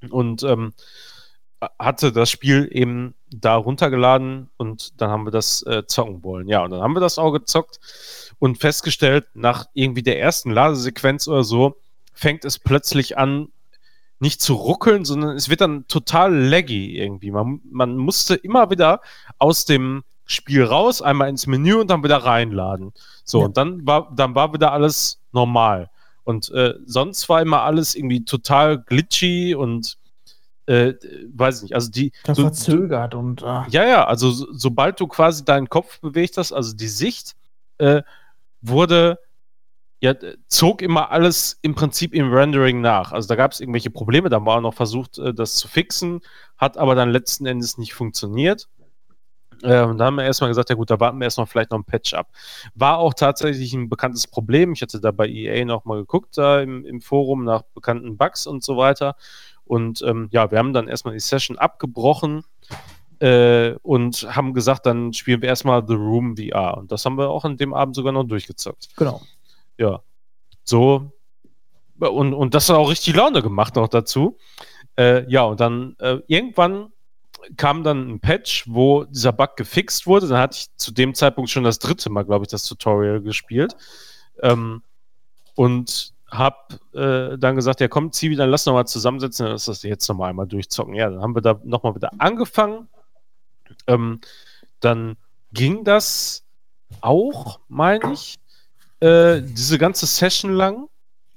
und ähm, hatte das Spiel eben da runtergeladen und dann haben wir das äh, zocken wollen. Ja, und dann haben wir das auch gezockt und festgestellt, nach irgendwie der ersten Ladesequenz oder so, fängt es plötzlich an, nicht zu ruckeln, sondern es wird dann total laggy irgendwie. Man, man musste immer wieder aus dem Spiel raus, einmal ins Menü und dann wieder reinladen. So, Ja. und dann war, dann war wieder alles normal. Und äh, sonst war immer alles irgendwie total glitchy und äh, weiß nicht, also die. so- verzögert und. ah. ja, ja, also so, sobald du quasi deinen Kopf bewegt hast, also die Sicht, äh, wurde ja, zog immer alles im Prinzip im Rendering nach. Also da gab es irgendwelche Probleme, da war noch versucht, äh, das zu fixen, hat aber dann letzten Endes nicht funktioniert. Und da haben wir erstmal gesagt, ja gut, da warten wir erstmal vielleicht noch ein Patch ab. War auch tatsächlich ein bekanntes Problem. Ich hatte da bei EA nochmal geguckt, da im, im Forum nach bekannten Bugs und so weiter. Und ähm, ja, wir haben dann erstmal die Session abgebrochen äh, und haben gesagt, dann spielen wir erstmal The Room VR. Und das haben wir auch an dem Abend sogar noch durchgezockt. Genau. Ja. So. Und, und das hat auch richtig Laune gemacht noch dazu. Äh, ja, und dann äh, irgendwann kam dann ein Patch, wo dieser Bug gefixt wurde. Dann hatte ich zu dem Zeitpunkt schon das dritte Mal, glaube ich, das Tutorial gespielt. Ähm, und hab äh, dann gesagt, ja komm, Zivi, dann lass noch mal zusammensetzen, dann lass das jetzt noch mal einmal durchzocken. Ja, dann haben wir da noch mal wieder angefangen. Ähm, dann ging das auch, meine ich, äh, diese ganze Session lang.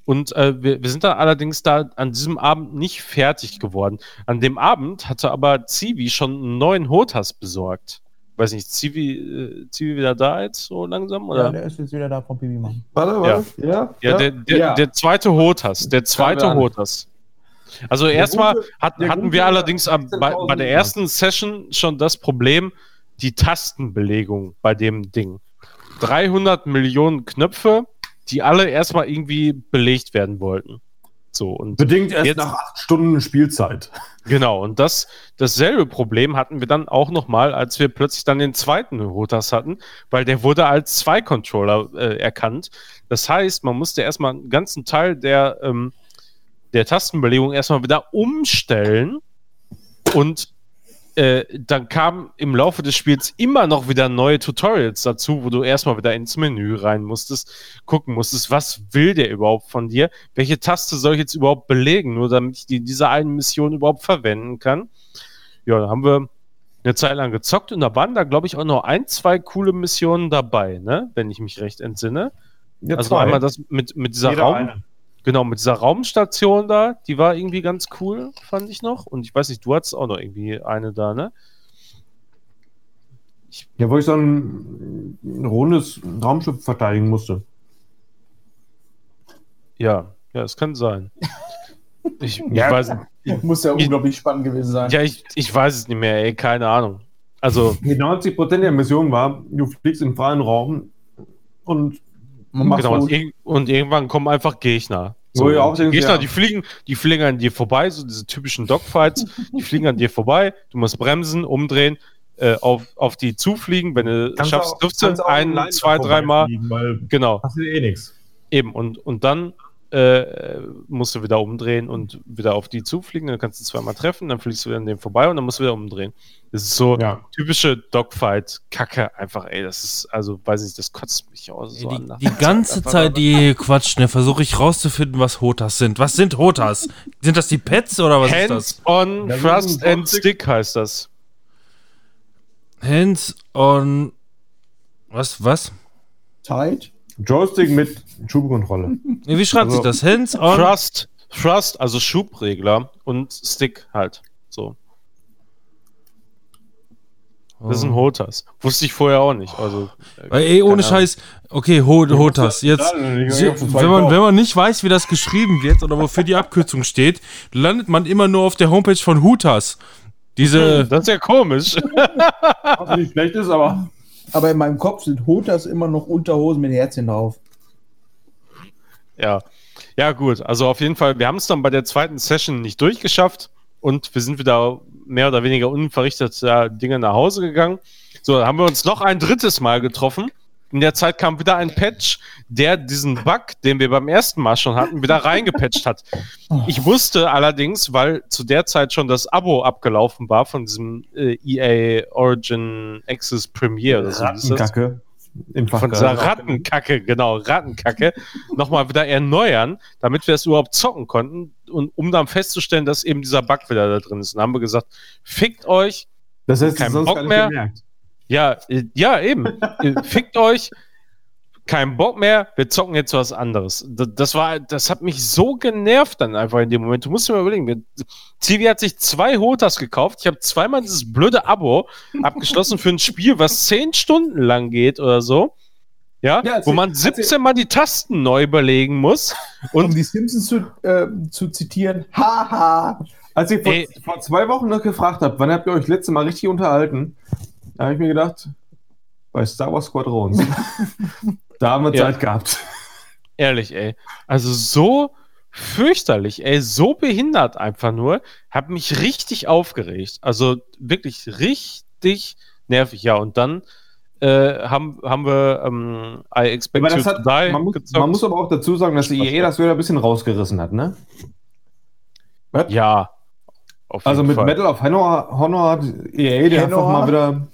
Und äh, wir, wir sind dann allerdings da an diesem Abend nicht fertig geworden. An dem Abend hatte aber Zivi schon einen neuen Hotas besorgt. Weiß nicht, Zivi, äh, Zivi wieder da jetzt so langsam? Oder? Ja, der ist jetzt wieder da vom Pipi Mann. Warte, warte. Ja, Ja, der, der, Ja. der zweite Hotas. Der zweite. Hotas. Also erstmal hat, der hatten wir allerdings am, bei, 16.000 bei der ersten Session schon das Problem, die Tastenbelegung bei dem Ding. 300 Millionen Knöpfe, die alle erstmal irgendwie belegt werden wollten. So, und Bedingt erst Jetzt- nach acht Stunden Spielzeit. Genau, und das, dasselbe Problem hatten wir dann auch nochmal, als wir plötzlich dann den zweiten Rotas hatten, weil der wurde als Zwei-Controller äh, erkannt. Das heißt, man musste erstmal einen ganzen Teil der, ähm, der Tastenbelegung erstmal wieder umstellen und äh, dann kamen im Laufe des Spiels immer noch wieder neue Tutorials dazu, wo du erstmal wieder ins Menü rein musstest, gucken musstest, was will der überhaupt von dir? Welche Taste soll ich jetzt überhaupt belegen, nur damit ich die in dieser einen Mission überhaupt verwenden kann? Ja, da haben wir eine Zeit lang gezockt und da waren da, glaube ich, auch noch ein, zwei coole Missionen dabei, ne? Wenn ich mich recht entsinne. Ja, also einmal das mit, mit dieser Jeder Raum, eine. Genau, mit dieser Raumstation da, die war irgendwie ganz cool, fand ich noch. Und ich weiß nicht, du hattest auch noch irgendwie eine da, ne? Ja, wo ich so ein, ein rundes Raumschiff verteidigen musste. Ja, ja, es kann sein. Ich, ich Ja. weiß nicht. Muss ja Ich- unglaublich spannend gewesen sein. Ja, ich, ich weiß es nicht mehr, ey, keine Ahnung. Also, Die 90% der Mission war, du fliegst im freien Raum und genau, und, irg- und irgendwann kommen einfach Gegner. Die denkt, Gegner, ja. die fliegen, die fliegen an dir vorbei, so diese typischen Dogfights, die fliegen an dir vorbei, du musst bremsen, umdrehen, äh, auf, auf die zufliegen, wenn du Kannst schaffst, triffst du ein, zwei, dreimal, genau. hast du eh nichts. Eben, und, und dann äh, musst du wieder umdrehen und wieder auf die zufliegen, dann kannst du zweimal treffen, dann fliegst du wieder an dem vorbei und dann musst du wieder umdrehen. Das ist so Ja. typische Dogfight-Kacke einfach, ey, das ist, also weiß ich, das kotzt mich aus. So die, die ganze Zeit, die quatschen, versuche ich rauszufinden, was Hotas sind. Was sind Hotas? Sind das die Pets oder was ist das? Hands on ist Thrust and Stick heißt das. Hands on. Was? Was? Tight. Joystick mit Schubkontrolle. Wie schreibt Also- sich das? Hands on. Thrust, Thrust, also Schubregler und Stick halt. So. Das Oh. sind Hotas. Wusste ich vorher auch nicht. Also, äh, Weil, ey, ohne. Scheiß. Okay, Ho Hotas. Jetzt. Wenn man, wenn man nicht weiß, wie das geschrieben wird oder wofür die Abkürzung steht, landet man immer nur auf der Homepage von Hutas. Diese. Das ist ja komisch. Was nicht schlecht ist, aber Aber in meinem Kopf sind Hotas immer noch Unterhosen mit Herzchen drauf. Ja. Ja, gut. Also auf jeden Fall, wir haben es dann bei der zweiten Session nicht durchgeschafft und wir sind wieder mehr oder weniger unverrichteter Dinge nach Hause gegangen. So, dann haben wir uns noch ein drittes Mal getroffen. In der Zeit kam wieder ein Patch, der diesen Bug, den wir beim ersten Mal schon hatten, wieder reingepatcht hat. Ich wusste allerdings, weil zu der Zeit schon das Abo abgelaufen war von diesem äh, EA Origin Access Premiere oder so. hieß Im Von dieser. Rattenkacke, genau, Rattenkacke, nochmal wieder erneuern, damit wir es überhaupt zocken konnten und um dann festzustellen, dass eben dieser Bug wieder da drin ist. Und dann haben wir gesagt, fickt euch, Das heißt, kein sonst Bock mehr. gemerkt. ja, äh, ja, eben, Äh, fickt euch, kein Bock mehr, wir zocken jetzt was anderes. Das, war, das hat mich so genervt dann einfach in dem Moment. Du musst dir mal überlegen, Zivi hat sich zwei Hotas gekauft. Ich habe zweimal dieses blöde Abo abgeschlossen für ein Spiel, was zehn Stunden lang geht oder so. Ja, Ja, wo man 17 Mal die Tasten neu belegen muss. um Und die Simpsons zu, äh, zu zitieren. Haha. Als ich vor, Ey. vor zwei Wochen noch gefragt habe, wann habt ihr euch letzte Mal richtig unterhalten, da habe ich mir gedacht, bei Star Wars Squadrons. da haben wir Ja. Zeit gehabt. ehrlich, ey. Also so fürchterlich, ey, so behindert einfach nur. Hab mich richtig aufgeregt. Also wirklich richtig nervig. Ja, und dann äh, haben, haben wir ähm, I Expect Aber das to hat, Die man, muss, man muss aber auch dazu sagen, dass die EA das wieder ein bisschen rausgerissen hat, ne? ja. Auf Also mit Fall. Medal of Honor, Honor hat EA der einfach mal wieder.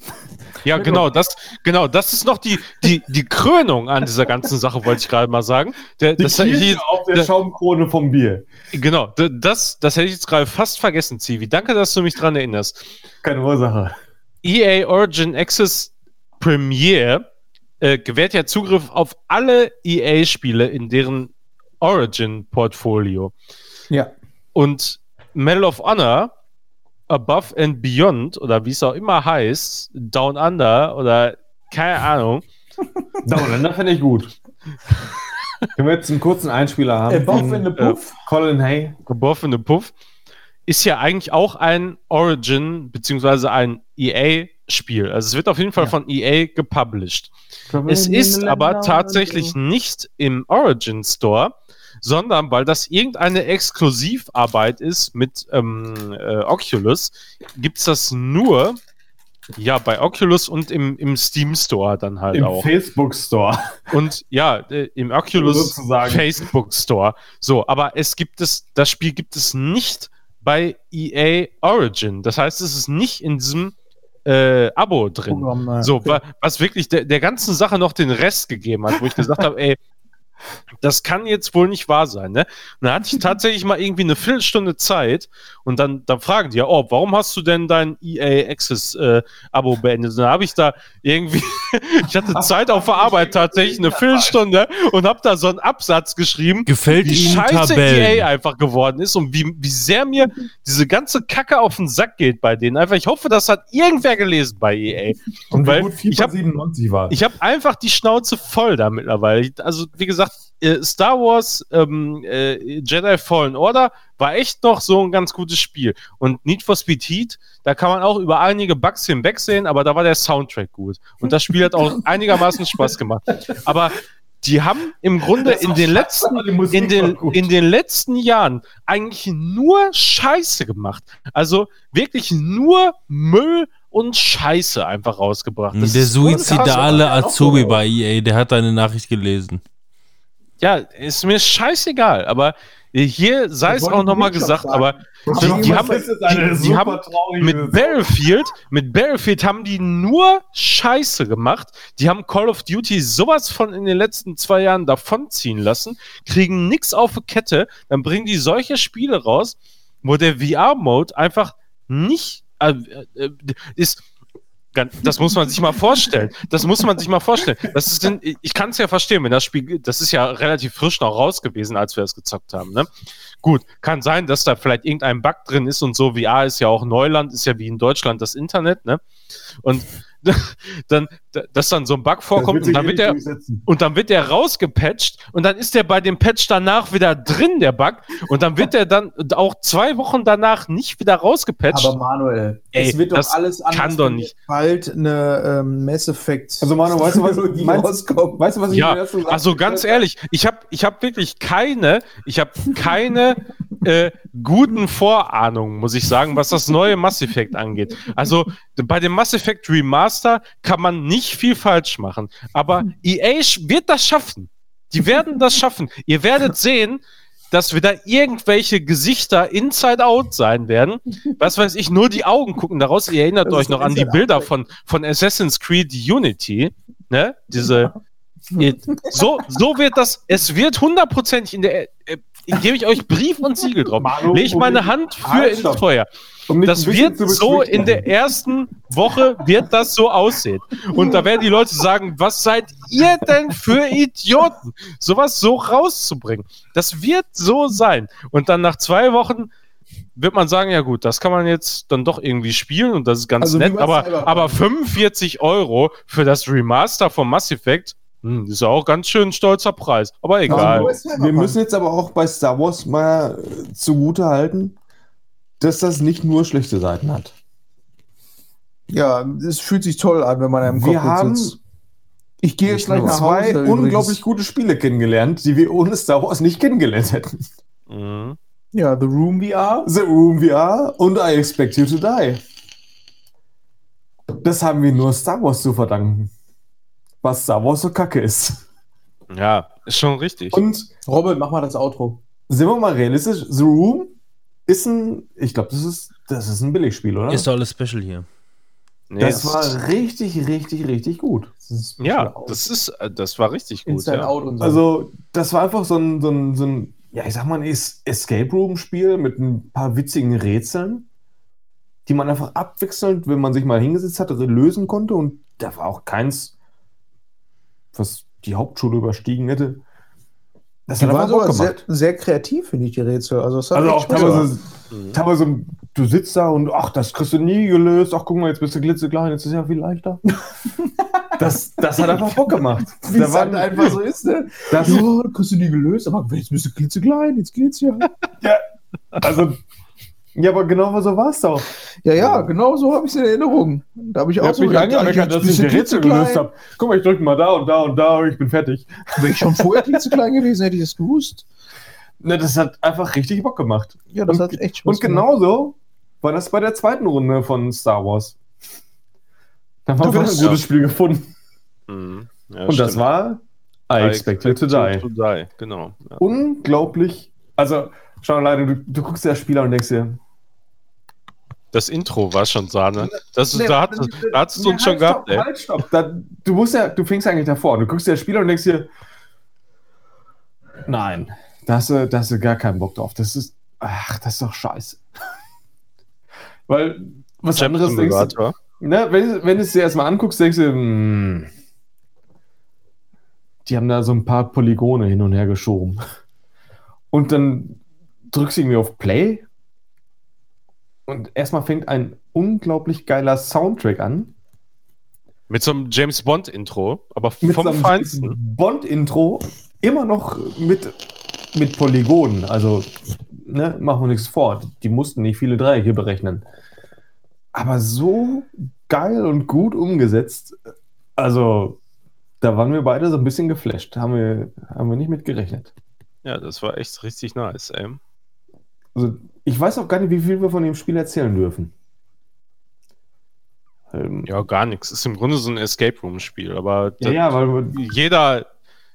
Ja, genau, das, genau, das ist noch die, die, die Krönung an dieser ganzen Sache, wollte ich gerade mal sagen. Der, Die das, Kirsche hier, auf der der- Schaumkrone vom Bier. genau, das, das hätte ich jetzt gerade fast vergessen, Zivi. Danke, dass du mich dran erinnerst. Keine Ursache. EA Origin Access Premiere äh, gewährt ja Zugriff auf alle EA-Spiele in deren Origin-Portfolio. Ja. Und Medal of Honor, Above and Beyond, oder wie es auch immer heißt, Down Under oder keine Ahnung, Downlander finde ich gut. Können wir jetzt einen kurzen Einspieler haben? Boff von, in the äh, Puff. Colin Hay. geworfene Puff, ist ja eigentlich auch ein Origin beziehungsweise ein EA-Spiel. Also es wird auf jeden Fall Ja. von EA gepublished. Es ist aber tatsächlich nicht im Origin Store, sondern weil das irgendeine Exklusivarbeit ist mit ähm, äh, Oculus, gibt es das nur ja bei Oculus und im, im Steam Store dann halt Im auch. Facebook Store. Und ja, äh, im Oculus Sozusagen. Facebook Store. So, aber es gibt es, das Spiel gibt es nicht bei EA Origin. Das heißt, es ist nicht in diesem äh, Abo drin. Programm, äh, So, okay. wa was wirklich der, der ganzen Sache noch den Rest gegeben hat, wo ich gesagt habe, ey, das kann jetzt wohl nicht wahr sein, ne? Und dann hatte ich tatsächlich mal irgendwie eine Viertelstunde Zeit und dann, dann fragen die ja, oh, warum hast du denn dein EA Access äh, Abo beendet? Und dann habe ich da irgendwie, ich hatte Zeit auf der Arbeit tatsächlich eine Viertelstunde und habe da so einen Absatz geschrieben, Gefällt wie Ihnen scheiße Tabellen? EA einfach geworden ist und wie, wie sehr mir diese ganze Kacke auf den Sack geht bei denen. Einfach, ich hoffe, das hat irgendwer gelesen bei EA. Und Weil wie gut ich FIFA hab- 97 war. Ich habe einfach die Schnauze voll da mittlerweile. Also, wie gesagt, äh, Star Wars ähm, äh, Jedi Fallen Order war echt noch so ein ganz gutes Spiel. Und Need for Speed Heat, da kann man auch über einige Bugs hinwegsehen, aber da war der Soundtrack gut. Und das Spiel hat auch einigermaßen Spaß gemacht. Aber die haben im Grunde in den letzten, in den, in den letzten Jahren eigentlich nur Scheiße gemacht. Also wirklich nur Müll und Scheiße einfach rausgebracht. Das Der suizidale Azubi bei EA, der hat deine Nachricht gelesen. Ja, ist mir scheißegal, aber hier sei es auch nochmal gesagt, sagen. aber Die die haben- die, die haben mit. Battlefield, mit Battlefield haben die nur Scheiße gemacht. Die haben Call of Duty sowas von in den letzten zwei Jahren davonziehen lassen, kriegen nix auf die Kette, dann bringen die solche Spiele raus, wo der VR-Mode einfach nicht äh, äh, ist. Das muss man sich mal vorstellen. Das muss man sich mal vorstellen. Das ist in, ich kann es ja verstehen, wenn das Spiel, das ist ja relativ frisch noch raus gewesen, als wir es gezockt haben. Ne? Gut, kann sein, dass da vielleicht irgendein Bug drin ist und so. VR ist ja auch Neuland, ist ja wie in Deutschland das Internet. Ne? Und dann, dass dann so ein Bug vorkommt und dann wird der und dann wird der rausgepatcht und dann ist der bei dem Patch danach wieder drin, der Bug. Und dann wird der dann auch zwei Wochen danach nicht wieder rausgepatcht. Aber Manuel, Ey, es wird doch das alles anders. kann doch nicht. Bald eine ähm, Mass Effect. Also, Manu, weißt du, was, Trilogie meinst, rauskommt. weißt du, was ich Ja, mir dazu sagen also ganz ehrlich, ich habe ich hab wirklich keine, ich habe keine äh, guten Vorahnungen, muss ich sagen, was das neue Mass Effect angeht. Also bei dem Mass Effect Remaster kann man nicht viel falsch machen, aber EA wird das schaffen. Die werden das schaffen. Ihr werdet sehen, dass wieder irgendwelche Gesichter inside out sein werden. Was weiß ich, nur die Augen gucken daraus. Ihr erinnert euch noch an die. Bilder von, von Assassin's Creed Unity. Ne? Diese, so, so wird das, es wird hundertprozentig in der, äh, gebe ich euch Brief und Siegel drauf. Lege ich meine Hand für ins. Feuer. Um Das wird so in der ersten Woche wird das so aussehen. Und da werden die Leute sagen, was seid ihr denn für Idioten, sowas so rauszubringen? Das wird so sein. Und dann nach zwei Wochen wird man sagen, ja gut, das kann man jetzt dann doch irgendwie spielen und das ist ganz Also nett, aber, aber 45 Euro für das Remaster von Mass Effect, Hm, ist ja auch ganz schön ein stolzer Preis. Aber egal. Aber wir müssen jetzt aber auch bei Star Wars mal äh, zugute halten, dass das nicht nur schlechte Seiten hat. Ja, es fühlt sich toll an, wenn man im Wir Cockpit haben sitzt. Ich gehe jetzt gleich nach zwei Hause. unglaublich übrigens. gute Spiele kennengelernt, die wir ohne Star Wars nicht kennengelernt hätten. Mhm. Ja, The Room VR. The Room VR und I Expect You to Die. Das haben wir nur Star Wars zu verdanken. Was Star Wars so kacke ist. Ja, ist schon richtig. Und Robin, mach mal das Outro. sind wir mal realistisch, The Room ist ein, ich glaube, das ist, das ist ein Billigspiel, oder? Ist doch alles special hier. Nee, das war richtig, richtig, richtig gut. ja, das ist, äh, das war richtig gut. Inside Ja. Out und so. Also, das war einfach so ein, so ein, so ein ja, ich sag mal, ein Es- Escape Room-Spiel mit ein paar witzigen Rätseln, die man einfach abwechselnd, wenn man sich mal hingesetzt hatte, lösen konnte. Und da war auch keins, was die Hauptschule überstiegen hätte. Das die hat waren sogar sehr, gemacht. sehr kreativ, finde ich, die Rätsel. Also, es hat Also auch teilweise, Mhm. teilweise, du sitzt da und ach, das kriegst du nie gelöst. Ach, guck mal, jetzt bist du klitzeklein, jetzt ist ja viel leichter. Das, das hat einfach Bock gemacht. Wie Da es halt waren- einfach so ist, ne? das, Ja, das kriegst du nie gelöst, aber jetzt bist du klitzeklein, jetzt geht's ja. also, ja, aber genau so war es doch. Ja, ja, genau so habe ich es in Erinnerung. Da habe ich Ich auch habe mich gedacht, dass ich die Rätsel gelöst habe. Guck mal, ich drücke mal da und da und da und ich bin fertig. Wäre ich schon vorher klitzeklein gewesen, hätte ich das gewusst. Ne, das hat einfach richtig Bock gemacht. Ja, das Und- hat echt Spaß Und genauso war das bei der zweiten Runde von Star Wars. Da haben wir wieder ein gutes Spiel gefunden. Mhm. Ja, Und das stimmt. war I Expect You to Die. to die. Genau. Ja. Unglaublich. Also, schau alleine, du, du guckst dir das Spiel an und denkst dir, Das Intro war schon Sahne. Das, Nee, da, hat, nee, da hast du uns schon halt, gehabt, stopp, ey. Halt, stopp. Da, du musst ja, du fängst eigentlich davor. Du guckst dir das Spiel und denkst dir, nein, da hast du, da hast du gar keinen Bock drauf. Das ist, ach, das ist doch scheiße. Weil, was Jam anderes denkst du, ne, wenn, wenn du es dir erstmal anguckst, denkst du, hm, die haben da so ein paar Polygone hin und her geschoben. Und dann drückst du irgendwie auf Play und erstmal fängt ein unglaublich geiler Soundtrack an. Mit so einem James Bond Intro, aber Mit vom so einem Feinsten. Bond-Intro immer noch mit, mit Polygonen. Also, ne, machen wir nichts vor. Die mussten nicht viele Dreiecke berechnen. Aber so geil und gut umgesetzt. Also, da waren wir beide so ein bisschen geflasht. Haben wir, haben wir nicht mit gerechnet. Ja, das war echt richtig nice, ey. Also, ich weiß auch gar nicht, wie viel wir von dem Spiel erzählen dürfen. Ähm, Ja, gar nichts. Ist im Grunde so ein Escape Room Spiel, aber ja, ja, weil jeder,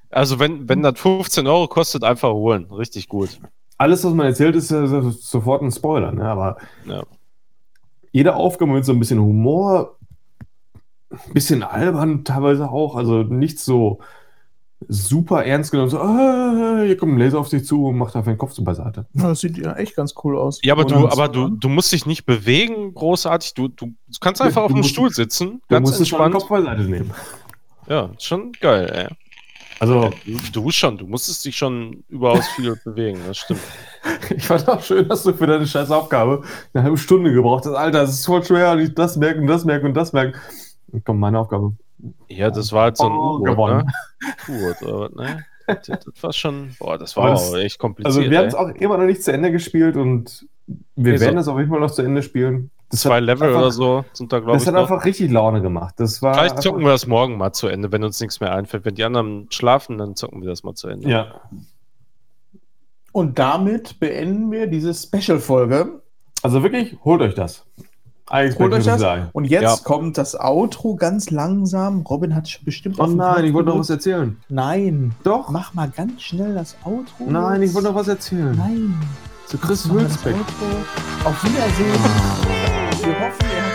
also wenn, wenn das 15 Euro kostet, einfach holen. Richtig gut. alles, was man erzählt, ist ja so- sofort ein Spoiler. Ne? Aber Ja. jede Aufgabe mit so ein bisschen Humor, ein bisschen albern teilweise auch, also nicht so super ernst genommen, so, ah, hier kommt ein Laser auf dich zu und macht einfach den Kopf so beiseite. Das sieht ja echt ganz cool aus. Ja, aber du, aber du, du musst dich nicht bewegen, großartig. Du, du, du kannst einfach Du auf einem musst- Stuhl sitzen, Du ganz musst schon den entspannt. Kopf beiseite nehmen. Ja, schon geil, ey. Also, Du, du schon, du musstest dich schon überaus viel bewegen, das stimmt. ich fand auch schön, dass du für deine scheiß Aufgabe eine halbe Stunde gebraucht hast. Alter, das ist voll schwer, und ich das merken, das merken und das merken. Und komm, meine Aufgabe. Ja, das war halt so ein Oh, U-Boot, gewonnen. ne? Was, ne? Das, das war schon, boah, das war das- auch echt kompliziert. Also, wir haben es auch immer noch nicht zu Ende gespielt und wir Nee, werden so- es auf jeden Fall noch zu Ende spielen. Das Zwei hat Level einfach, oder so sind da, glaube Das ich. hat noch. einfach richtig Laune gemacht. Das war Vielleicht einfach- zocken wir das morgen mal zu Ende, wenn uns nichts mehr einfällt. Wenn die anderen schlafen, dann zocken wir das mal zu Ende. Ja. Und damit beenden wir diese Special-Folge. Also wirklich, holt euch das. I Holt euch das. Sein. Und jetzt Ja. kommt das Outro ganz langsam. Robin hat bestimmt Oh nein, ich wollte noch was erzählen. Nein. Doch. Mach mal ganz schnell das Outro. Nein, ich wollte noch was erzählen. Nein. Zu Chris. Outro. Auf Wiedersehen. Wir hoffen, ihr